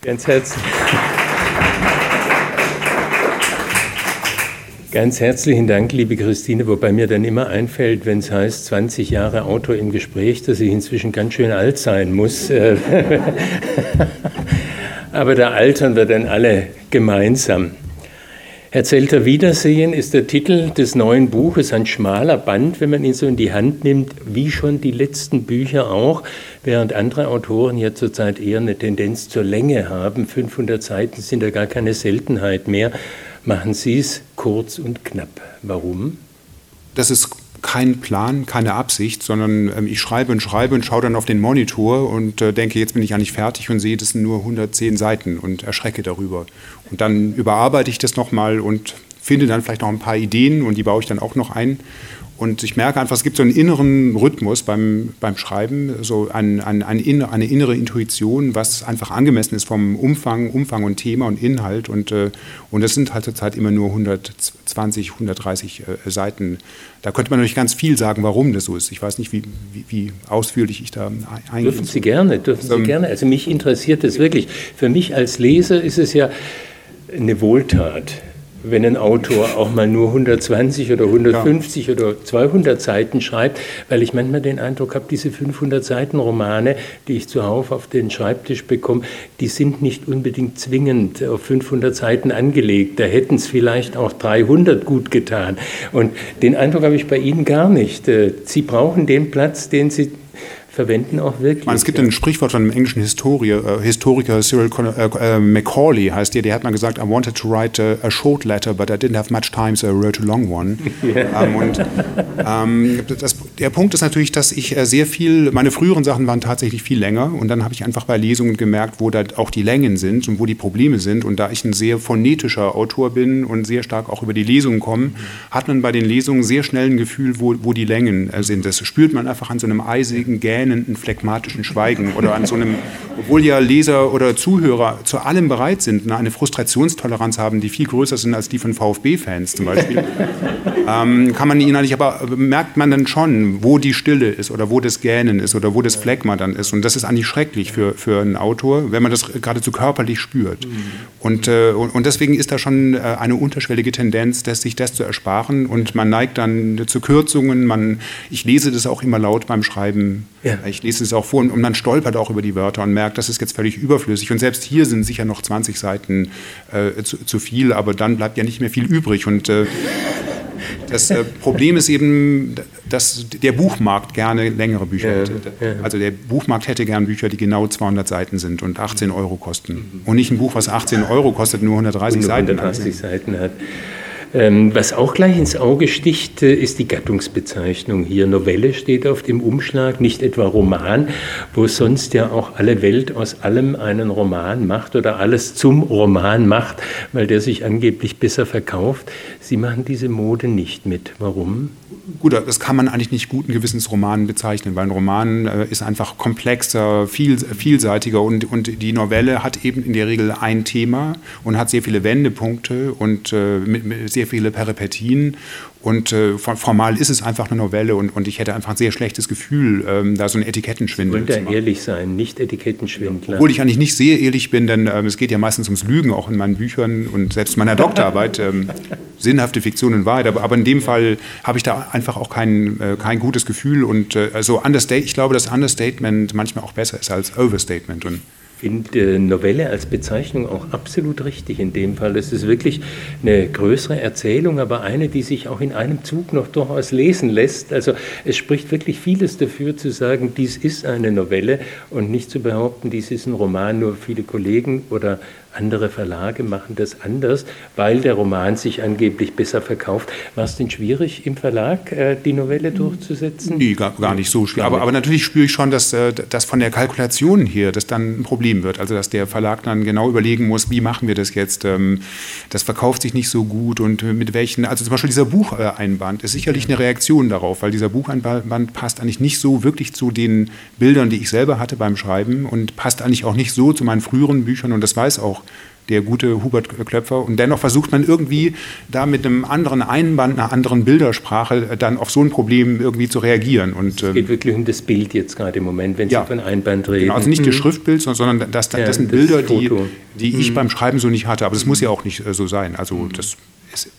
Ganz herzlich. Ganz herzlichen Dank, liebe Christine, wobei mir dann immer einfällt, wenn es heißt, 20 Jahre Autor im Gespräch, dass ich inzwischen ganz schön alt sein muss. Aber da altern wir dann alle gemeinsam. Herr Zelter, Wiedersehen ist der Titel des neuen Buches, ein schmaler Band, wenn man ihn so in die Hand nimmt, wie schon die letzten Bücher auch, während andere Autoren ja zurzeit eher eine Tendenz zur Länge haben. 500 Seiten sind ja gar keine Seltenheit mehr machen Sie es kurz und knapp. Warum? Das ist kein Plan, keine Absicht, sondern ähm, ich schreibe und schreibe und schaue dann auf den Monitor und äh, denke, jetzt bin ich eigentlich fertig und sehe, das sind nur 110 Seiten und erschrecke darüber. Und dann überarbeite ich das nochmal und finde dann vielleicht noch ein paar Ideen und die baue ich dann auch noch ein. Und ich merke einfach, es gibt so einen inneren Rhythmus beim, beim Schreiben, so ein, ein, ein, eine innere Intuition, was einfach angemessen ist vom Umfang, Umfang und Thema und Inhalt. Und, äh, und das sind halt zurzeit immer nur 120, 130 äh, Seiten. Da könnte man natürlich ganz viel sagen, warum das so ist. Ich weiß nicht, wie, wie, wie ausführlich ich da eingehe. Dürfen Sie gerne, dürfen Sie ähm, gerne. Also mich interessiert das wirklich. Für mich als Leser ist es ja eine Wohltat wenn ein Autor auch mal nur 120 oder 150 ja. oder 200 Seiten schreibt, weil ich manchmal den Eindruck habe, diese 500 Seiten Romane, die ich zuhauf auf den Schreibtisch bekomme, die sind nicht unbedingt zwingend auf 500 Seiten angelegt. Da hätten es vielleicht auch 300 gut getan. Und den Eindruck habe ich bei Ihnen gar nicht. Äh, Sie brauchen den Platz, den Sie verwenden auch wirklich. Meine, es gibt ja. ein Sprichwort von einem englischen Historie, äh, Historiker Cyril äh, äh, Macaulay heißt der, der hat mal gesagt, I wanted to write a, a, short letter, but I didn't have much time, so I wrote a long one. Yeah. Ähm, und ähm, das, der Punkt ist natürlich, dass ich äh, sehr viel, meine früheren Sachen waren tatsächlich viel länger und dann habe ich einfach bei Lesungen gemerkt, wo da auch die Längen sind und wo die Probleme sind und da ich ein sehr phonetischer Autor bin und sehr stark auch über die Lesungen komme, hat man bei den Lesungen sehr schnell ein Gefühl, wo, wo die Längen äh, sind. Das spürt man einfach an so einem eisigen Gähnen gähnenden, phlegmatischen Schweigen oder an so einem, obwohl ja Leser oder Zuhörer zu allem bereit sind, ne, eine Frustrationstoleranz haben, die viel größer sind als die von VfB-Fans zum Beispiel, ähm, kann man innerlich, aber merkt man dann schon, wo die Stille ist oder wo das Gähnen ist oder wo das Phlegma dann ist. Und das ist eigentlich schrecklich für, für einen Autor, wenn man das geradezu körperlich spürt. Und, äh, und deswegen ist da schon äh, eine unterschwellige Tendenz, dass sich das zu ersparen und man neigt dann zu Kürzungen. Man, ich lese das auch immer laut beim Schreiben. Ja. Ich lese es auch vor und man stolpert auch über die Wörter und merkt, das ist jetzt völlig überflüssig. Und selbst hier sind sicher noch 20 Seiten äh, zu, zu, viel, aber dann bleibt ja nicht mehr viel übrig. Und äh, das äh, Problem ist eben, dass der Buchmarkt gerne längere Bücher hätte. Also der Buchmarkt hätte gern Bücher, die genau 200 Seiten sind und 18 Euro kosten. Und nicht ein Buch, was 18 Euro kostet, nur 130 Seiten. 130 Seiten hat. Ähm, was auch gleich ins Auge sticht, äh, ist die Gattungsbezeichnung hier. Novelle steht auf dem Umschlag, nicht etwa Roman, wo sonst ja auch alle Welt aus allem einen Roman macht oder alles zum Roman macht, weil der sich angeblich besser verkauft. Sie machen diese Mode nicht mit. Warum? Gut, das kann man eigentlich nicht guten Gewissens Roman bezeichnen, weil ein Roman äh, ist einfach komplexer, viel, vielseitiger und, und die Novelle hat eben in der Regel ein Thema und hat sehr viele Wendepunkte und äh, mit, mit sehr viele Peripetien und äh, formal ist es einfach eine Novelle und, und ich hätte einfach ein sehr schlechtes Gefühl, ähm, da so ein Etikettenschwindel zu machen. ehrlich sein, nicht Etikettenschwindler. Obwohl ich eigentlich nicht sehr ehrlich bin, denn ähm, es geht ja meistens ums Lügen, auch in meinen Büchern und selbst in meiner Doktorarbeit. Ähm, sinnhafte Fiktion in Wahrheit. Aber, aber in dem Fall habe ich da einfach auch kein, äh, kein gutes Gefühl. Und äh, also ich glaube, dass Understatement manchmal auch besser ist als Overstatement. Und finde Novelle als Bezeichnung auch absolut richtig in dem Fall. Es ist wirklich eine größere Erzählung, aber eine, die sich auch in einem Zug noch durchaus lesen lässt. Also es spricht wirklich vieles dafür zu sagen, dies ist eine Novelle und nicht zu behaupten, dies ist ein Roman, nur viele Kollegen oder andere Verlage machen das anders, weil der Roman sich angeblich besser verkauft. War es denn schwierig im Verlag, äh, die Novelle durchzusetzen? Nee, gar, gar nicht so schwierig. Aber, aber, natürlich spüre ich schon, dass, äh, dass von der Kalkulation hier das dann ein Problem wird. Also dass der Verlag dann genau überlegen muss, wie machen wir das jetzt? Ähm, das verkauft sich nicht so gut und mit welchen, also zum Beispiel dieser Bucheinband ist sicherlich eine Reaktion darauf, weil dieser Bucheinband passt eigentlich nicht so wirklich zu den Bildern, die ich selber hatte beim Schreiben und passt eigentlich auch nicht so zu meinen früheren Büchern und das weiß auch der gute Hubert Klöpfer. Und dennoch versucht man irgendwie da mit einem anderen Einband, einer anderen Bildersprache dann auf so ein Problem irgendwie zu reagieren. Und, es geht ähm, wirklich um das Bild jetzt gerade im Moment, wenn Sie von Einband reden. Genau, also nicht mhm. das Schriftbild, sondern das, das, das sind Bilder, die, die ich mhm. beim Schreiben so nicht hatte. Aber das muss ja auch nicht äh, so sein. Also das ist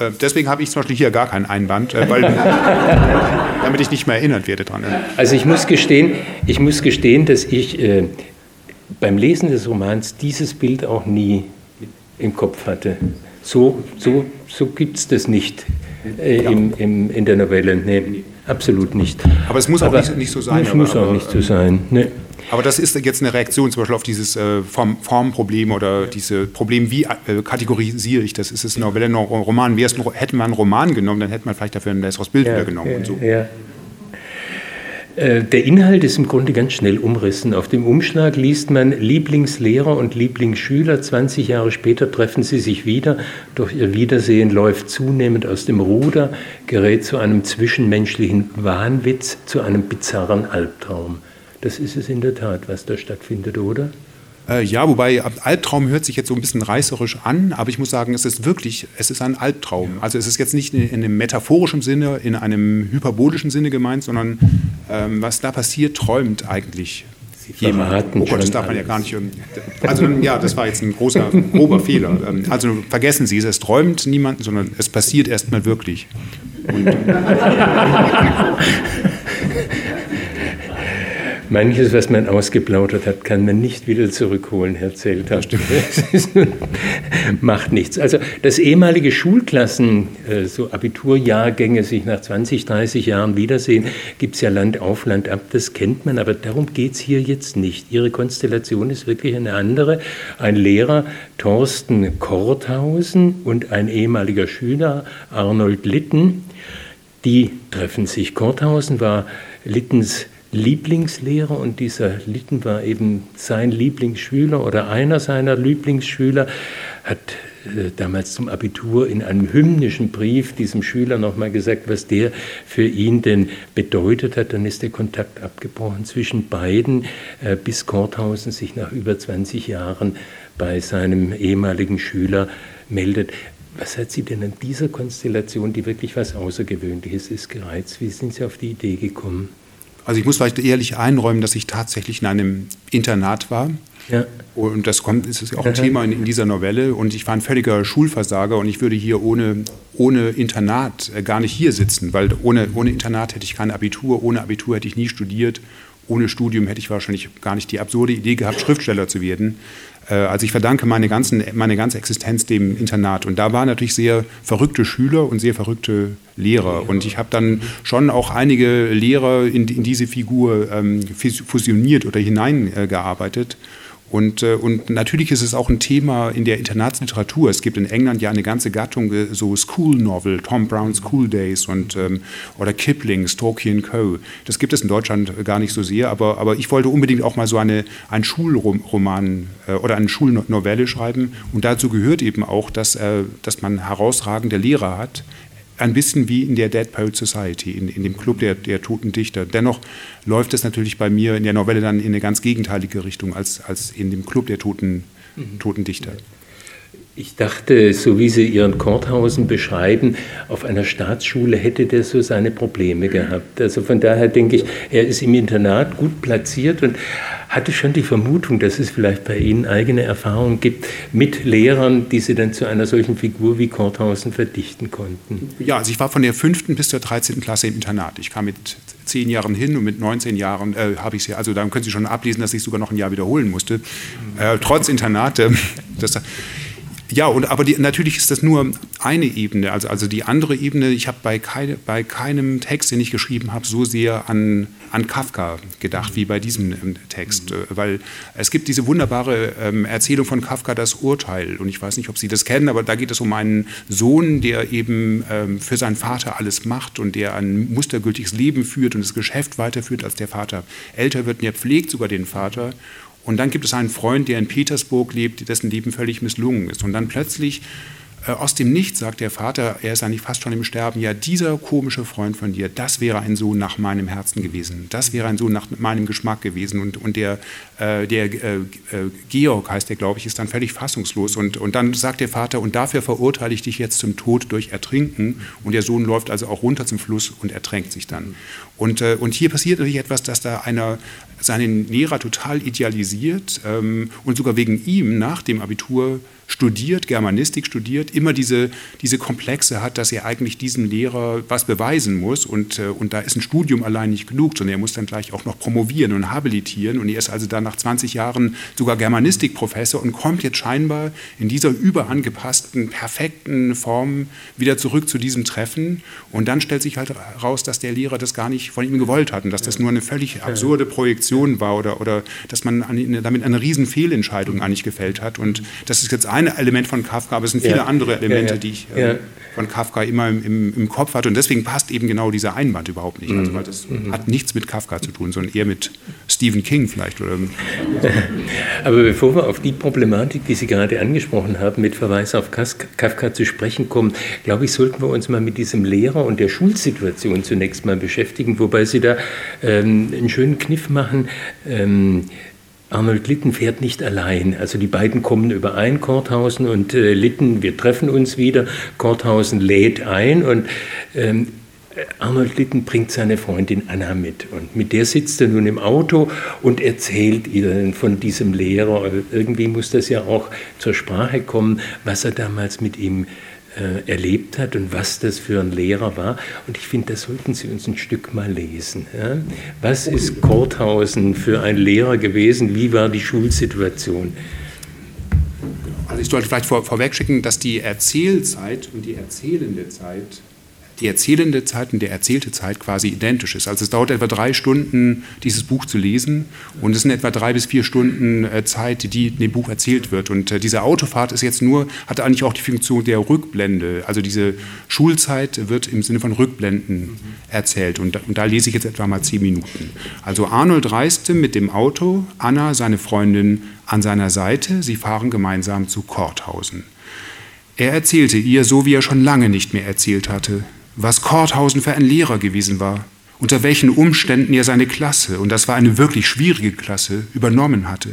äh, deswegen habe ich zum Beispiel hier gar keinen Einband, äh, weil, damit ich nicht mehr erinnert werde dran. Also ich muss gestehen, ich muss gestehen dass ich äh, beim Lesen des Romans dieses Bild auch nie im Kopf hatte. So, so, so gibt es das nicht äh, ja. im, im, in der Novelle. Nee, absolut nicht. Aber es muss auch nicht, nicht, so sein. Es muss aber, auch nicht so sein. Nee. Aber das ist jetzt eine Reaktion zum Beispiel auf dieses äh, Form, Formproblem oder diese Problem, wie äh, kategorisiere ich das? Ist es eine Novelle, ein Roman? Wär's hätten wir einen Roman genommen, dann hätte man vielleicht dafür ein besseres Bild ja, genommen ja, und so. Äh, der Inhalt ist im Grunde ganz schnell umrissen. Auf dem Umschlag liest man Lieblingslehrer und Lieblingsschüler. 20 Jahre später treffen sie sich wieder. Doch ihr Wiedersehen läuft zunehmend aus dem Ruder, gerät zu einem zwischenmenschlichen Wahnwitz, zu einem bizarren Albtraum. Das ist es in der Tat, was da stattfindet, oder? Äh, ja, wobei Albtraum hört sich jetzt so ein bisschen reißerisch an, aber ich muss sagen, es ist wirklich, es ist ein Albtraum. Also es ist jetzt nicht in, in einem metaphorischen Sinne, in einem hyperbolischen Sinne gemeint, sondern ähm, was da passiert, träumt eigentlich jemand. Oh Gott, das darf man ja gar nicht. Also ja, das war jetzt ein großer, grober Fehler. Ähm, also vergessen Sie es, es träumt niemand, sondern es passiert erstmal wirklich. Und, Manches, was man ausgeplaudert hat, kann man nicht wieder zurückholen, Herr Zelter. macht nichts. Also, dass ehemalige Schulklassen, äh, so Abiturjahrgänge, sich nach 20, 30 Jahren wiedersehen, gibt es ja Land auf, Land ab, das kennt man, aber darum geht es hier jetzt nicht. Ihre Konstellation ist wirklich eine andere. Ein Lehrer, Thorsten Korthausen, und ein ehemaliger Schüler, Arnold Litten, die treffen sich. Korthausen war Littens Lieblingslehrer und dieser Litten war eben sein Lieblingsschüler oder einer seiner Lieblingsschüler, hat äh, damals zum Abitur in einem hymnischen Brief diesem Schüler nochmal gesagt, was der für ihn denn bedeutet hat. Dann ist der Kontakt abgebrochen zwischen beiden, äh, bis Korthausen sich nach über 20 Jahren bei seinem ehemaligen Schüler meldet. Was hat Sie denn an dieser Konstellation, die wirklich was Außergewöhnliches ist, gereizt? Wie sind Sie auf die Idee gekommen? Also ich muss vielleicht ehrlich einräumen, dass ich tatsächlich in einem Internat war. Ja. Und das kommt, ist auch ein Thema in, in, dieser Novelle. Und ich war ein völliger Schulversager und ich würde hier ohne, ohne Internat äh, gar nicht hier sitzen, weil ohne, ohne Internat hätte ich kein Abitur, ohne Abitur hätte ich nie studiert, ohne Studium hätte ich wahrscheinlich gar nicht die absurde Idee gehabt, Schriftsteller zu werden. Äh, also ich verdanke meine, ganzen, meine ganze Existenz dem Internat. Und da waren natürlich sehr verrückte Schüler und sehr verrückte Lehrer. Und ich habe dann schon auch einige Lehrer in, in diese Figur ähm, fusioniert oder hineingearbeitet. Äh, und, äh, und natürlich ist es auch ein Thema in der Internatsliteratur. Es gibt in England ja eine ganze Gattung, äh, so School Novel, Tom Brown's School Days und, ähm, oder Kipling, Storky Co. Das gibt es in Deutschland gar nicht so sehr, aber, aber ich wollte unbedingt auch mal so eine, einen Schulroman äh, oder eine Schulnovelle schreiben. Und dazu gehört eben auch, dass, dass man herausragende Lehrer hat, ein bisschen wie in der Dead Poet Society, in, in dem Club der, der toten Dichter. Dennoch läuft es natürlich bei mir in der Novelle dann in eine ganz gegenteilige Richtung als, als in dem Club der toten, mhm. toten Dichter. Ich dachte, so wie Sie Ihren Korthausen beschreiben, auf einer Staatsschule hätte der so seine Probleme gehabt. Also von daher denke ich, er ist im Internat gut platziert und hatte schon die Vermutung, dass es vielleicht bei Ihnen eigene Erfahrungen gibt mit Lehrern, die Sie dann zu einer solchen Figur wie Korthausen verdichten konnten. Ja, also ich war von der fünften bis zur 13. Klasse im Internat. Ich kam mit zehn Jahren hin und mit 19 Jahren äh, habe ich ja, also da können Sie schon ablesen, dass ich sogar noch ein Jahr wiederholen musste. Äh, trotz Internat. Äh, das, ja, und, aber die, natürlich ist das nur eine Ebene. Also, also die andere Ebene, ich habe bei, keine, bei keinem Text, den ich geschrieben habe, so sehr an, an Kafka gedacht wie bei diesem ähm, Text. Mhm. Weil es gibt diese wunderbare ähm, Erzählung von Kafka, das Urteil. Und ich weiß nicht, ob Sie das kennen, aber da geht es um einen Sohn, der eben ähm, für seinen Vater alles macht und der ein mustergültiges Leben führt und das Geschäft weiterführt, als der Vater älter wird. Und er pflegt sogar den Vater. Und dann gibt es einen Freund, der in Petersburg lebt, dessen Leben völlig misslungen ist. Und dann plötzlich aus dem Nichts sagt der Vater, er ist eigentlich fast schon im Sterben, ja, dieser komische Freund von dir, das wäre ein Sohn nach meinem Herzen gewesen, das wäre ein Sohn nach meinem Geschmack gewesen. Und, und der, äh, der äh, äh Georg heißt der, glaube ich, ist dann völlig fassungslos. Und, und dann sagt der Vater, und dafür verurteile ich dich jetzt zum Tod durch Ertrinken. Und der Sohn läuft also auch runter zum Fluss und ertränkt sich dann. Und, äh, und hier passiert natürlich etwas, dass da einer seinen Lehrer total idealisiert ähm, und sogar wegen ihm nach dem Abitur studiert, Germanistik studiert, immer diese, diese Komplexe hat, dass er eigentlich diesem Lehrer was beweisen muss. Und, äh, und da ist ein Studium allein nicht genug, sondern er muss dann gleich auch noch promovieren und habilitieren. Und er ist also dann nach 20 Jahren sogar Germanistikprofessor und kommt jetzt scheinbar in dieser überangepassten, perfekten Form wieder zurück zu diesem Treffen. Und dann stellt sich halt heraus, dass der Lehrer das gar nicht von ihm gewollt hat und dass das nur eine völlig absurde Projektion war oder, oder dass man damit eine riesen Fehlentscheidung eigentlich gefällt hat. Und das ist jetzt ein Element von Kafka, aber es sind viele ja. andere Elemente, ja, die ich äh, von Kafka immer im, im, Kopf hatte. Und deswegen passt eben genau dieser Einwand überhaupt nicht. Also, mhm. Also, weil das mhm. hat nichts mit Kafka zu tun, sondern eher mit Stephen King vielleicht. Oder aber bevor wir auf die Problematik, die Sie gerade angesprochen haben, mit Verweis auf Kafka zu sprechen kommen, glaube ich, sollten wir uns mal mit diesem Lehrer und der Schulsituation zunächst mal beschäftigen, wobei Sie da ähm, einen schönen Kniff machen. Ähm, Arnold Litten fährt nicht allein. Also die beiden kommen überein, Korthausen und äh, Litten, wir treffen uns wieder. Korthausen lädt ein und ähm, Arnold Litten bringt seine Freundin Anna mit. Und mit der sitzt er nun im Auto und erzählt ihnen von diesem Lehrer. Irgendwie muss das ja auch zur Sprache kommen, was er damals mit ihm äh, erlebt hat und was das für ein Lehrer war. Und ich finde, das sollten Sie uns ein Stück mal lesen. Ja? Was ist Korthausen für ein Lehrer gewesen? Wie war die Schulsituation? Also ich sollte vielleicht vor, vorweg schicken, dass die Erzählzeit und die erzählende Zeit die erzählende Zeit und der erzählte Zeit quasi identisch ist. Also es dauert etwa drei Stunden, dieses Buch zu lesen und es sind etwa drei bis vier Stunden äh, Zeit, die in dem Buch erzählt wird. Und äh, diese Autofahrt ist jetzt nur, hat eigentlich auch die Funktion der Rückblende. Also diese Schulzeit wird im Sinne von Rückblenden erzählt und, und da lese ich jetzt etwa mal zehn Minuten. Also Arnold reiste mit dem Auto, Anna, seine Freundin, an seiner Seite. Sie fahren gemeinsam zu Korthausen. Er erzählte ihr, so wie er schon lange nicht mehr erzählt hatte, was Korthausen für ein Lehrer gewesen war, unter welchen Umständen er seine Klasse, und das war eine wirklich schwierige Klasse, übernommen hatte,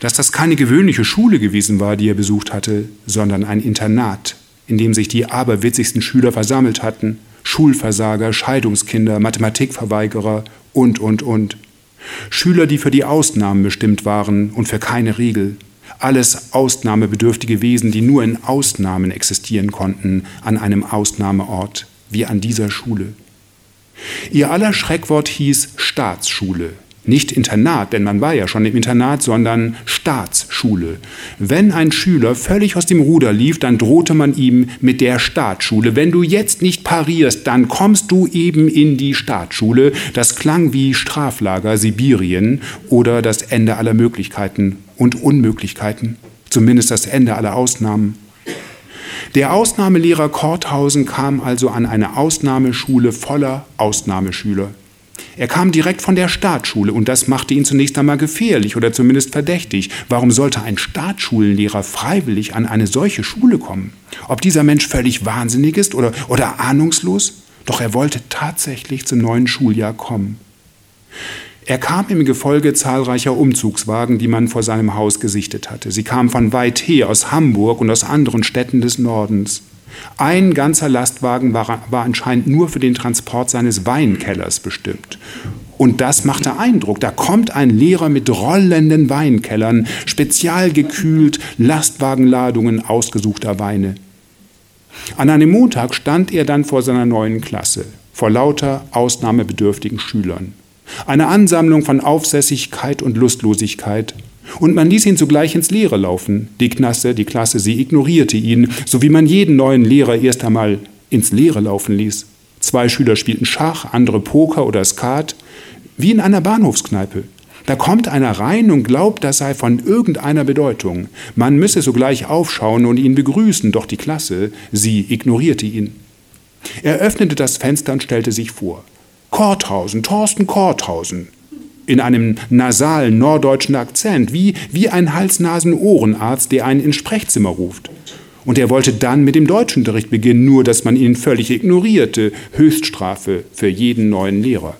dass das keine gewöhnliche Schule gewesen war, die er besucht hatte, sondern ein Internat, in dem sich die aberwitzigsten Schüler versammelt hatten, Schulversager, Scheidungskinder, Mathematikverweigerer und, und, und. Schüler, die für die Ausnahmen bestimmt waren und für keine Regel. Alles ausnahmebedürftige Wesen, die nur in Ausnahmen existieren konnten, an einem Ausnahmeort wie an dieser Schule. Ihr aller Schreckwort hieß Staatsschule. Nicht Internat, denn man war ja schon im Internat, sondern Staatsschule. Wenn ein Schüler völlig aus dem Ruder lief, dann drohte man ihm mit der Staatsschule. Wenn du jetzt nicht parierst, dann kommst du eben in die Staatsschule. Das klang wie Straflager Sibirien oder das Ende aller Möglichkeiten und Unmöglichkeiten, zumindest das Ende aller Ausnahmen. Der Ausnahmelehrer Korthausen kam also an eine Ausnahmeschule voller Ausnahmeschüler. Er kam direkt von der Staatsschule und das machte ihn zunächst einmal gefährlich oder zumindest verdächtig. Warum sollte ein Staatsschulenlehrer freiwillig an eine solche Schule kommen? Ob dieser Mensch völlig wahnsinnig ist oder, oder ahnungslos? Doch er wollte tatsächlich zum neuen Schuljahr kommen. Er kam im Gefolge zahlreicher Umzugswagen, die man vor seinem Haus gesichtet hatte. Sie kamen von weit her, aus Hamburg und aus anderen Städten des Nordens. Ein ganzer Lastwagen war, war anscheinend nur für den Transport seines Weinkellers bestimmt. Und das machte Eindruck. Da kommt ein Lehrer mit rollenden Weinkellern, spezial gekühlt, Lastwagenladungen ausgesuchter Weine. An einem Montag stand er dann vor seiner neuen Klasse, vor lauter ausnahmebedürftigen Schülern. Eine Ansammlung von Aufsässigkeit und Lustlosigkeit. Und man ließ ihn zugleich ins Leere laufen. Die Klasse, die Klasse, sie ignorierte ihn, so wie man jeden neuen Lehrer erst einmal ins Leere laufen ließ. Zwei Schüler spielten Schach, andere Poker oder Skat, wie in einer Bahnhofskneipe. Da kommt einer rein und glaubt, das sei von irgendeiner Bedeutung. Man müsse sogleich aufschauen und ihn begrüßen, doch die Klasse, sie ignorierte ihn. Er öffnete das Fenster und stellte sich vor. Korthausen, Thorsten Korthausen. In einem nasalen norddeutschen Akzent, wie, wie ein Hals-Nasen-Ohrenarzt, der einen ins Sprechzimmer ruft. Und er wollte dann mit dem Deutschunterricht beginnen, nur dass man ihn völlig ignorierte. Höchststrafe für jeden neuen Lehrer.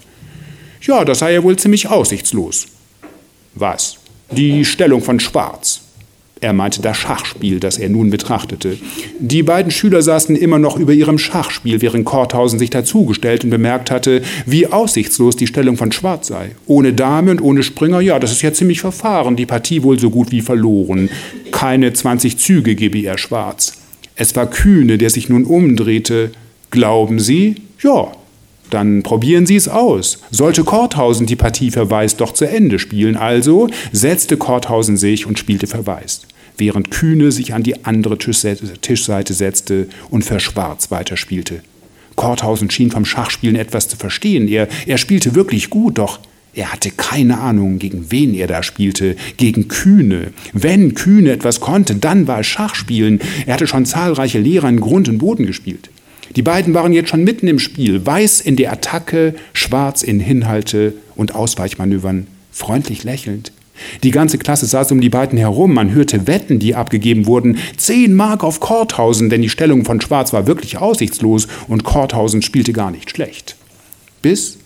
Ja, das sei ja wohl ziemlich aussichtslos. Was? Die Stellung von Schwarz. Er meinte das Schachspiel, das er nun betrachtete. Die beiden Schüler saßen immer noch über ihrem Schachspiel, während Korthausen sich dazugestellt und bemerkt hatte, wie aussichtslos die Stellung von Schwarz sei. Ohne Dame und ohne Springer, ja, das ist ja ziemlich verfahren, die Partie wohl so gut wie verloren. Keine 20 Züge gebe er Schwarz. Es war Kühne, der sich nun umdrehte. Glauben Sie? Ja, dann probieren Sie es aus. Sollte Korthausen die Partie Verweis doch zu Ende spielen, also setzte Korthausen sich und spielte Verweis, während Kühne sich an die andere Tischseite setzte und für Schwarz weiterspielte. Korthausen schien vom Schachspielen etwas zu verstehen. Er, er spielte wirklich gut, doch er hatte keine Ahnung, gegen wen er da spielte. Gegen Kühne. Wenn Kühne etwas konnte, dann war es Schachspielen. Er hatte schon zahlreiche Lehrer in Grund und Boden gespielt. Die beiden waren jetzt schon mitten im Spiel, weiß in der Attacke, schwarz in Hinhalte und Ausweichmanövern, freundlich lächelnd. Die ganze Klasse saß um die beiden herum, man hörte Wetten, die abgegeben wurden. Zehn Mark auf Korthausen, denn die Stellung von Schwarz war wirklich aussichtslos und Korthausen spielte gar nicht schlecht. Bis,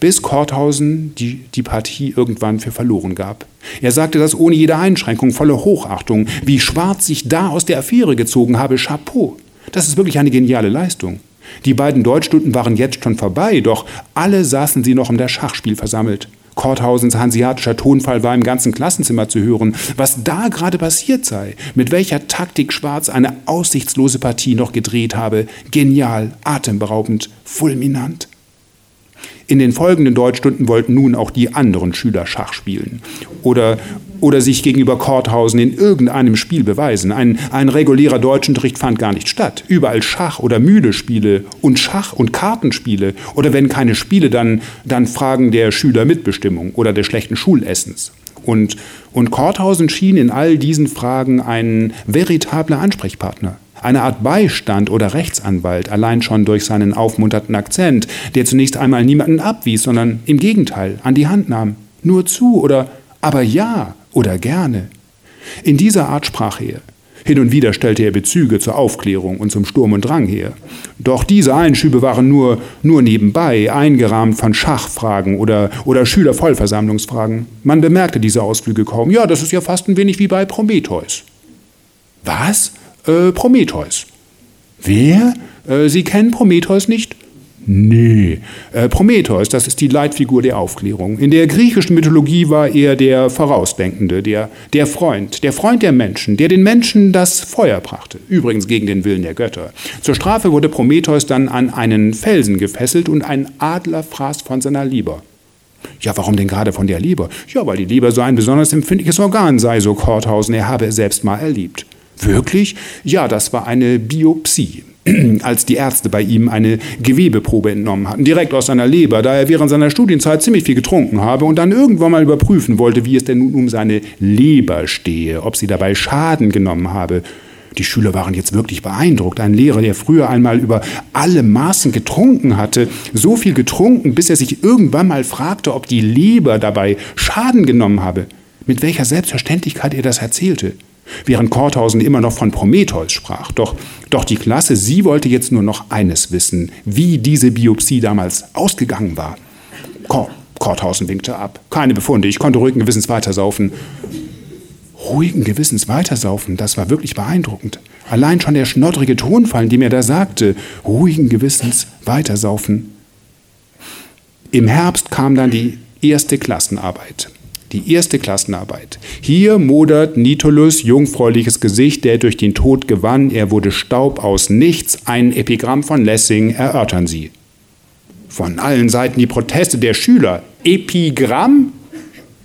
bis Korthausen die, die Partie irgendwann für verloren gab. Er sagte das ohne jede Einschränkung, volle Hochachtung. Wie Schwarz sich da aus der Affäre gezogen habe, Chapeau. Das ist wirklich eine geniale Leistung. Die beiden Deutschstunden waren jetzt schon vorbei, doch alle saßen sie noch um das Schachspiel versammelt. Korthausens hanseatischer Tonfall war im ganzen Klassenzimmer zu hören. Was da gerade passiert sei, mit welcher Taktik Schwarz eine aussichtslose Partie noch gedreht habe, genial, atemberaubend, fulminant. In den folgenden Deutschstunden wollten nun auch die anderen Schüler Schach spielen oder, oder sich gegenüber Korthausen in irgendeinem Spiel beweisen. Ein, ein regulärer Deutschunterricht fand gar nicht statt. Überall Schach- oder Mühlespiele und Schach- und Kartenspiele. Oder wenn keine Spiele, dann, dann Fragen der Schülermitbestimmung oder des schlechten Schulessens. Und, und Korthausen schien in all diesen Fragen ein veritabler Ansprechpartner eine Art Beistand oder Rechtsanwalt, allein schon durch seinen aufmunternden Akzent, der zunächst einmal niemanden abwies, sondern im Gegenteil an die Hand nahm. Nur zu oder aber ja oder gerne. In dieser Art sprach er. Hin und wieder stellte er Bezüge zur Aufklärung und zum Sturm und Drang her. Doch diese Einschübe waren nur, nur nebenbei, eingerahmt von Schachfragen oder, oder Schülervollversammlungsfragen. Man bemerkte diese Ausflüge kaum. Ja, das ist ja fast ein wenig wie bei Prometheus. Was? äh, Prometheus. Wer? Äh, Sie kennen Prometheus nicht? Nee. Äh, Prometheus, das ist die Leitfigur der Aufklärung. In der griechischen Mythologie war er der Vorausdenkende, der, der Freund, der Freund der Menschen, der den Menschen das Feuer brachte. Übrigens gegen den Willen der Götter. Zur Strafe wurde Prometheus dann an einen Felsen gefesselt und ein Adler fraß von seiner Leber. Ja, warum denn gerade von der Leber? Ja, weil die Leber so ein besonders empfindliches Organ sei, so Korthausen. Er habe es selbst mal erlebt. Wirklich? Ja, das war eine Biopsie als die Ärzte bei ihm eine Gewebeprobe entnommen hatten, direkt aus seiner Leber, da er während seiner Studienzeit ziemlich viel getrunken habe und dann irgendwann mal überprüfen wollte, wie es denn nun um seine Leber stehe, ob sie dabei Schaden genommen habe. Die Schüler waren jetzt wirklich beeindruckt. Ein Lehrer, der früher einmal über alle Maßen getrunken hatte, so viel getrunken, bis er sich irgendwann mal fragte, ob die Leber dabei Schaden genommen habe. Mit welcher Selbstverständlichkeit er das erzählte während Korthausen immer noch von Prometheus sprach. Doch, doch die Klasse, sie wollte jetzt nur noch eines wissen, wie diese Biopsie damals ausgegangen war. Kor Korthausen winkte ab. Keine Befunde, ich konnte ruhigen Gewissens weitersaufen. Ruhigen Gewissens weitersaufen, das war wirklich beeindruckend. Allein schon der schnoddrige Tonfall, dem er da sagte, ruhigen Gewissens weitersaufen. Im Herbst kam dann die erste Klassenarbeit die erste Klassenarbeit. Hier modert Nitolus jungfräuliches Gesicht, der durch den Tod gewann. Er wurde Staub aus nichts. Ein Epigramm von Lessing erörtern Sie. Von allen Seiten die Proteste der Schüler. Epigramm?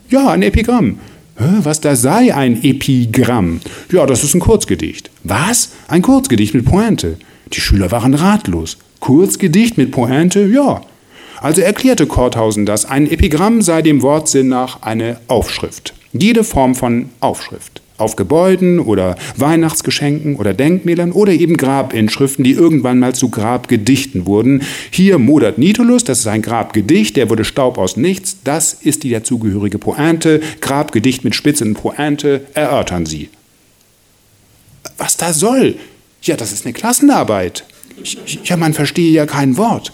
Ja, ein Epigramm. Was da sei ein Epigramm? Ja, das ist ein Kurzgedicht. Was? Ein Kurzgedicht mit Pointe. Die Schüler waren ratlos. Kurzgedicht mit Pointe? Ja. Also erklärte Korthausen das, ein Epigramm sei dem Wortsinn nach eine Aufschrift. Jede Form von Aufschrift. Auf Gebäuden oder Weihnachtsgeschenken oder Denkmälern oder eben Grabinschriften, die irgendwann mal zu Grabgedichten wurden. Hier modert Nitulus, das ist ein Grabgedicht, der wurde Staub aus nichts, das ist die dazugehörige Pointe. Grabgedicht mit spitzenden Pointe, erörtern Sie. was da soll. Ja, das ist eine Klassenarbeit. Ja, man verstehe ja kein Wort.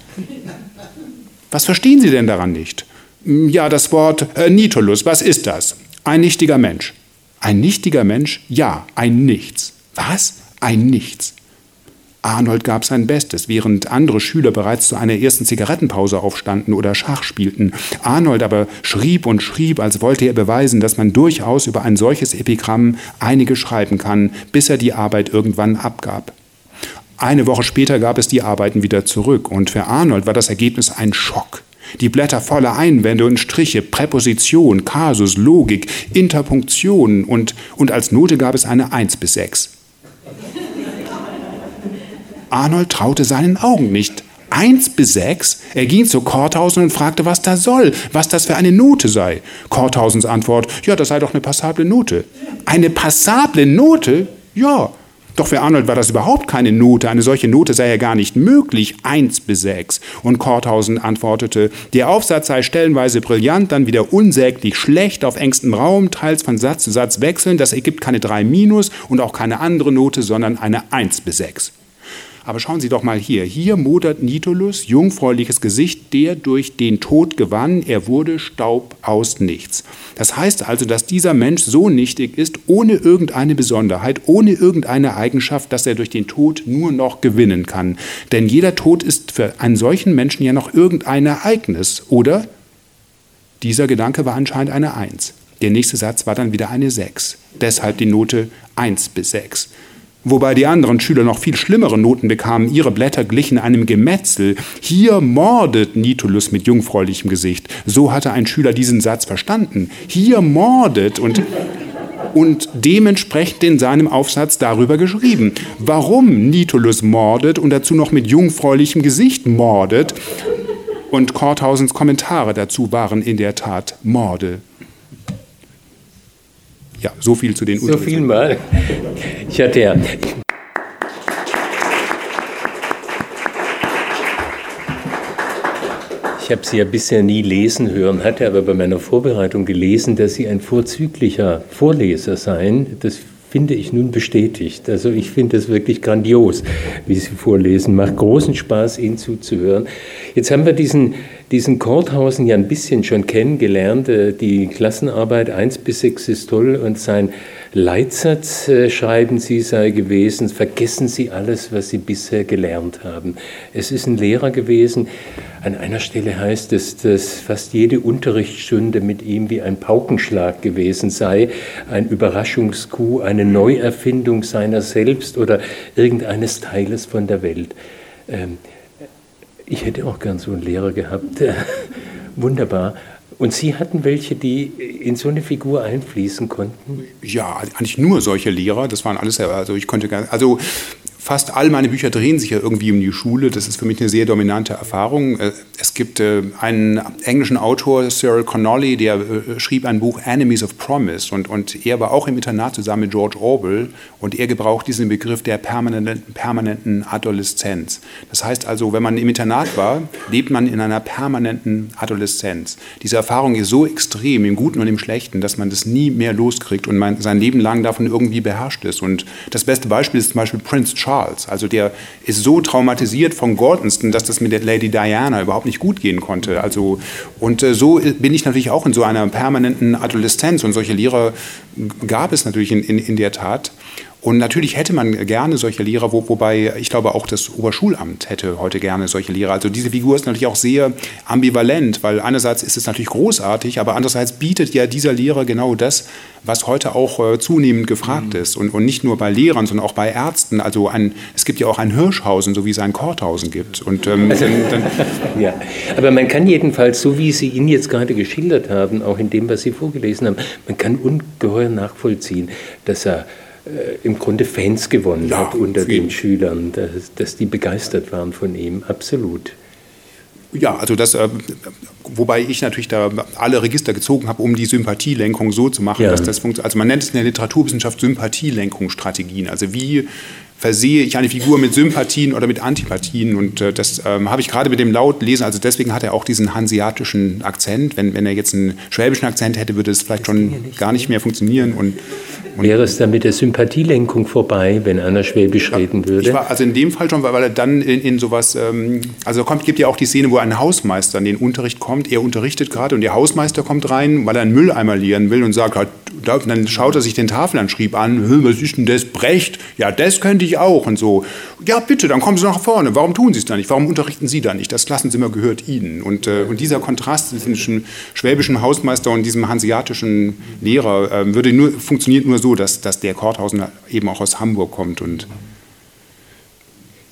Was verstehen Sie denn daran nicht? Ja, das Wort äh, Nitolus, was ist das? Ein nichtiger Mensch. Ein nichtiger Mensch? Ja, ein Nichts. Was? Ein Nichts. Arnold gab sein Bestes, während andere Schüler bereits zu einer ersten Zigarettenpause aufstanden oder Schach spielten. Arnold aber schrieb und schrieb, als wollte er beweisen, dass man durchaus über ein solches Epigramm einige schreiben kann, bis er die Arbeit irgendwann abgab. Eine Woche später gab es die Arbeiten wieder zurück und für Arnold war das Ergebnis ein Schock. Die Blätter voller Einwände und Striche, Präposition, Kasus, Logik, Interpunktion und, und als Note gab es eine 1 bis 6. Arnold traute seinen Augen nicht. Eins bis sechs? Er ging zu Korthausen und fragte, was das soll, was das für eine Note sei. Korthausens Antwort, ja, das sei doch eine passable Note. Eine passable Note? Ja. Doch für Arnold war das überhaupt keine Note. Eine solche Note sei ja gar nicht möglich. Eins bis sechs. Und Korthausen antwortete, der Aufsatz sei stellenweise brillant, dann wieder unsäglich schlecht, auf engstem Raum, teils von Satz zu Satz wechseln. Das ergibt keine drei Minus und auch keine andere Note, sondern eine Eins bis sechs. Aber schauen Sie doch mal hier. Hier modert Nitolus, jungfräuliches Gesicht, der durch den Tod gewann. Er wurde Staub aus nichts. Das heißt also, dass dieser Mensch so nichtig ist, ohne irgendeine Besonderheit, ohne irgendeine Eigenschaft, dass er durch den Tod nur noch gewinnen kann. Denn jeder Tod ist für einen solchen Menschen ja noch irgendein Ereignis, oder? Dieser Gedanke war anscheinend eine Eins. Der nächste Satz war dann wieder eine Sechs. Deshalb die Note 1 bis 6 wobei die anderen Schüler noch viel schlimmere Noten bekamen. Ihre Blätter glichen einem Gemetzel. Hier mordet Nitulus mit jungfräulichem Gesicht. So hatte ein Schüler diesen Satz verstanden. Hier mordet und und dementsprechend in seinem Aufsatz darüber geschrieben. Warum Nitulus mordet und dazu noch mit jungfräulichem Gesicht mordet. Und Korthausens Kommentare dazu waren in der Tat Morde. Ja, so viel zu den So viel mal. Ich hatte ja. Ich habe Sie ja bisher nie lesen hören, hatte aber bei meiner Vorbereitung gelesen, dass Sie ein vorzüglicher Vorleser seien. Das finde ich nun bestätigt. Also ich finde es wirklich grandios, wie Sie vorlesen. Macht großen Spaß, Ihnen zuzuhören. Jetzt haben wir diesen diesen Korthausen ja ein bisschen schon kennengelernt. Äh, die Klassenarbeit 1 bis 6 ist toll und sein Leitsatz, äh, schreiben Sie, sei gewesen, vergessen Sie alles, was Sie bisher gelernt haben. Es ist ein Lehrer gewesen. An einer Stelle heißt es, dass fast jede Unterrichtsstunde mit ihm wie ein Paukenschlag gewesen sei, ein Überraschungskuh, eine Neuerfindung seiner selbst oder irgendeines Teiles von der Welt. Ähm, ich hätte auch gern so einen Lehrer gehabt. Wunderbar. Und Sie hatten welche, die in so eine Figur einfließen konnten? Ja, eigentlich nur solche Lehrer. Das waren alles, also ich konnte also fast all meine Bücher drehen sich ja irgendwie um die Schule. Das ist für mich eine sehr dominante Erfahrung. Äh, es gibt äh, einen englischen Autor, Cyril Connolly, der äh, schrieb ein Buch Enemies of Promise und, und er war auch im Internat zusammen mit George Orwell und er gebraucht diesen Begriff der permanenten, permanenten Adoleszenz. Das heißt also, wenn man im Internat war, lebt man in einer permanenten Adoleszenz. Diese Erfahrung ist so extrem, im Guten und im Schlechten, dass man das nie mehr loskriegt und man sein Leben lang davon irgendwie beherrscht ist. Und das beste Beispiel ist zum Beispiel Prince Charles. Charles. Also der ist so traumatisiert von Gordonston, dass das mit der Lady Diana überhaupt nicht gut gehen konnte. Also, und äh, so bin ich natürlich auch in so einer permanenten Adoleszenz und solche Lehrer gab es natürlich in, in, in der Tat. Und natürlich hätte man gerne solche Lehrer, wo, wobei ich glaube auch das Oberschulamt hätte heute gerne solche Lehrer. Also diese Figur ist natürlich auch sehr ambivalent, weil einerseits ist es natürlich großartig, aber andererseits bietet ja dieser Lehrer genau das, was heute auch äh, zunehmend gefragt mhm. ist. Und, und nicht nur bei Lehrern, sondern auch bei Ärzten. Also ein, es gibt ja auch ein Hirschhausen, so wie es ein Korthausen gibt. Und, ähm, also, dann, ja, aber man kann jedenfalls, so wie Sie ihn jetzt gerade geschildert haben, auch in dem, was Sie vorgelesen haben, man kann ungeheuer nachvollziehen, dass er im Grunde Fans gewonnen ja, hat unter den Schülern, dass, dass die begeistert waren von ihm, absolut. Ja, also das, äh, wobei ich natürlich da alle Register gezogen habe, um die Sympathielenkung so zu machen, ja. dass das funktioniert. Also man nennt es in der Literaturwissenschaft Sympathielenkungsstrategien. Also wie versehe ich eine Figur mit Sympathien oder mit Antipathien. Und äh, das ähm, habe ich gerade mit dem Lautlesen, also deswegen hat er auch diesen hanseatischen Akzent. Wenn, wenn er jetzt einen schwäbischen Akzent hätte, würde es vielleicht schon gar nicht mehr funktionieren. Und Wäre es dann mit der Sympathielenkung vorbei, wenn Anna Schwäbisch ja, reden würde? War, also in dem Fall schon, weil er dann in, in sowas, ähm, also kommt, gibt ja auch die Szene, wo ein Hausmeister in den Unterricht kommt, er unterrichtet gerade und der Hausmeister kommt rein, weil er einen Mülleimer leeren will und sagt, halt, dann schaut er sich den Tafelanschrieb an, was ist denn das, Brecht? Ja, das könnte ich auch und so. Ja, bitte, dann kommen Sie nach vorne. Warum tun Sie es da nicht? Warum unterrichten Sie da nicht? Das Klassenzimmer gehört Ihnen. Und, äh, und dieser Kontrast zwischen schwäbischen Hausmeister und diesem hanseatischen Lehrer äh, würde nur, funktioniert nur so, dass, dass der Korthausen eben auch aus Hamburg kommt und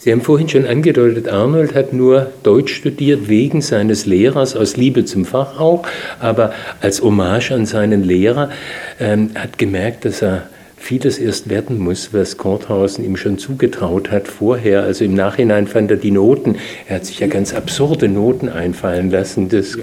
Sie haben vorhin schon angedeutet, Arnold hat nur Deutsch studiert wegen seines Lehrers, aus Liebe zum Fach auch, aber als Hommage an seinen Lehrer, ähm, hat gemerkt, dass er vieles erst werden muss, was Korthausen ihm schon zugetraut hat vorher. Also im Nachhinein fand er die Noten, er hat sich ja ganz absurde Noten einfallen lassen. Das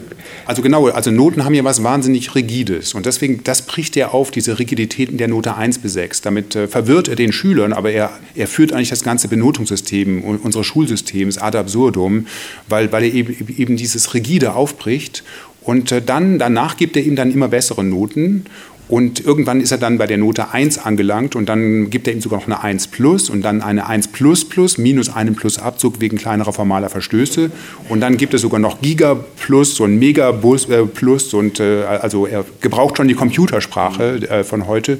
also genau, also Noten haben ja was wahnsinnig Rigides und deswegen, das bricht er auf, diese Rigiditäten der Note 1 bis 6. Damit äh, verwirrt er den Schülern, aber er, er führt eigentlich das ganze Benotungssystem unseres Schulsystems ad absurdum, weil, weil er eben, eben dieses Rigide aufbricht und äh, dann, danach gibt er ihm dann immer bessere Noten und irgendwann ist er dann bei der Note 1 angelangt und dann gibt er ihm sogar noch eine 1 plus und dann eine 1 plus plus minus einen plus Abzug wegen kleinerer formaler Verstöße. Und dann gibt es sogar noch Giga plus und Mega äh, plus und äh, also er gebraucht schon die Computersprache äh, von heute.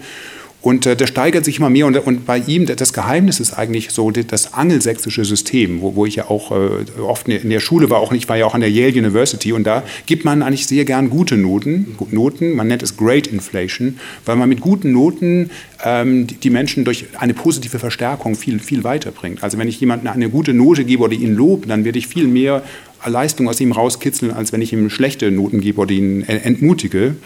Und äh, das steigert sich immer mehr. Und, und, bei ihm, das Geheimnis ist eigentlich so das angelsächsische System, wo, wo ich ja auch äh, oft in der Schule war, auch nicht, war ja auch an der Yale University. Und da gibt man eigentlich sehr gern gute Noten. Noten, man nennt es Great Inflation, weil man mit guten Noten ähm, die Menschen durch eine positive Verstärkung viel, viel weiterbringt. Also wenn ich jemandem eine gute Note gebe oder ihn lobe, dann werde ich viel mehr Leistung aus ihm rauskitzeln, als wenn ich ihm schlechte Noten gebe oder ihn entmutige.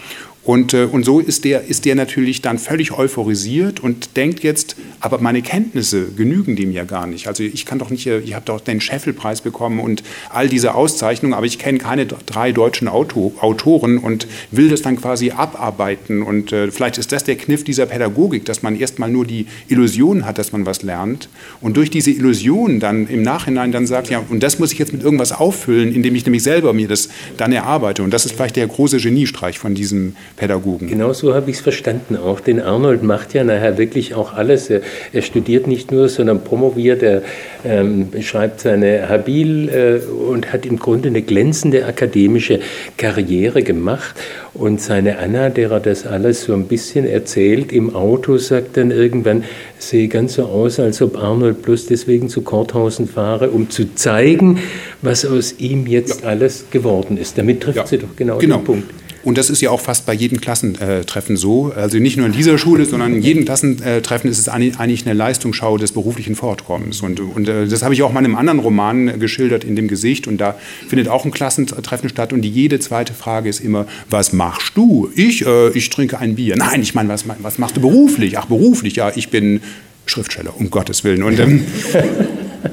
Und, äh, und so ist der, ist der natürlich dann völlig euphorisiert und denkt jetzt, aber meine Kenntnisse genügen dem ja gar nicht. Also ich kann doch nicht, äh, ich habe doch den Scheffelpreis bekommen und all diese Auszeichnungen, aber ich kenne keine drei deutschen Auto, Autoren und will das dann quasi abarbeiten. Und äh, vielleicht ist das der Kniff dieser Pädagogik, dass man erstmal nur die Illusion hat, dass man was lernt und durch diese Illusion dann im Nachhinein dann sagt, ja, und das muss ich jetzt mit irgendwas auffüllen, indem ich nämlich selber mir das dann erarbeite. Und das ist vielleicht der große Geniestreich von diesem Pädagogen. Genau so habe ich es verstanden auch. Denn Arnold macht ja nachher wirklich auch alles. Er, er studiert nicht nur, sondern promoviert, er ähm, schreibt seine Habil äh, und hat im Grunde eine glänzende akademische Karriere gemacht. Und seine Anna, der er das alles so ein bisschen erzählt, im Auto sagt dann irgendwann, sehe ganz so aus, als ob Arnold bloß deswegen zu Korthausen fahre, um zu zeigen, was aus ihm jetzt ja. alles geworden ist. Damit trifft ja. sie doch genau, genau. den Punkt. Und das ist ja auch fast bei jedem Klassentreffen so. Also nicht nur in dieser Schule, sondern in jedem Klassentreffen ist es eigentlich eine Leistungsschau des beruflichen Fortkommens. Und, und äh, das habe ich auch mal in einem anderen Roman geschildert, in dem Gesicht. Und da findet auch ein Klassentreffen statt. Und die jede zweite Frage ist immer, was machst du? Ich, äh, ich trinke ein Bier. Nein, ich meine, was, was machst du beruflich? Ach, beruflich, ja, ich bin Schriftsteller, um Gottes Willen. Und ähm,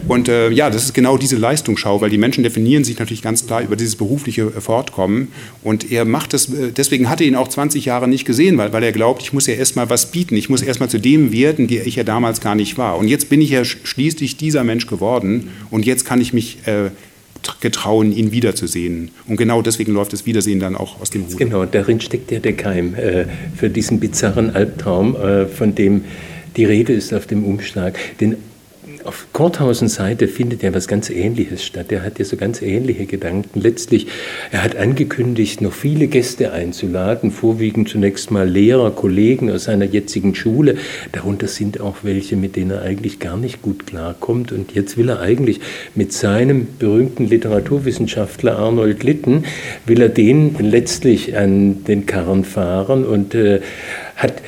Und äh, ja, das ist genau diese Leistungsschau, weil die Menschen definieren sich natürlich ganz klar über dieses berufliche äh, Fortkommen. Und er macht das, äh, deswegen hat er ihn auch 20 Jahre nicht gesehen, weil, weil er glaubt, ich muss ja erstmal was bieten, ich muss erstmal zu dem werden, der ich ja damals gar nicht war. Und jetzt bin ich ja schließlich dieser Mensch geworden und jetzt kann ich mich äh, getrauen, ihn wiederzusehen. Und genau deswegen läuft das Wiedersehen dann auch aus dem Ruder. Genau, darin steckt ja der Keim äh, für diesen bizarren Albtraum, äh, von dem die Rede ist auf dem Umschlag. Denn auf Korthausens Seite findet ja was ganz Ähnliches statt. Er hat ja so ganz ähnliche Gedanken. Letztlich, er hat angekündigt, noch viele Gäste einzuladen, vorwiegend zunächst mal Lehrer, Kollegen aus seiner jetzigen Schule. Darunter sind auch welche, mit denen er eigentlich gar nicht gut klarkommt. Und jetzt will er eigentlich mit seinem berühmten Literaturwissenschaftler Arnold Litten, will er den letztlich an den Karren fahren und äh, hat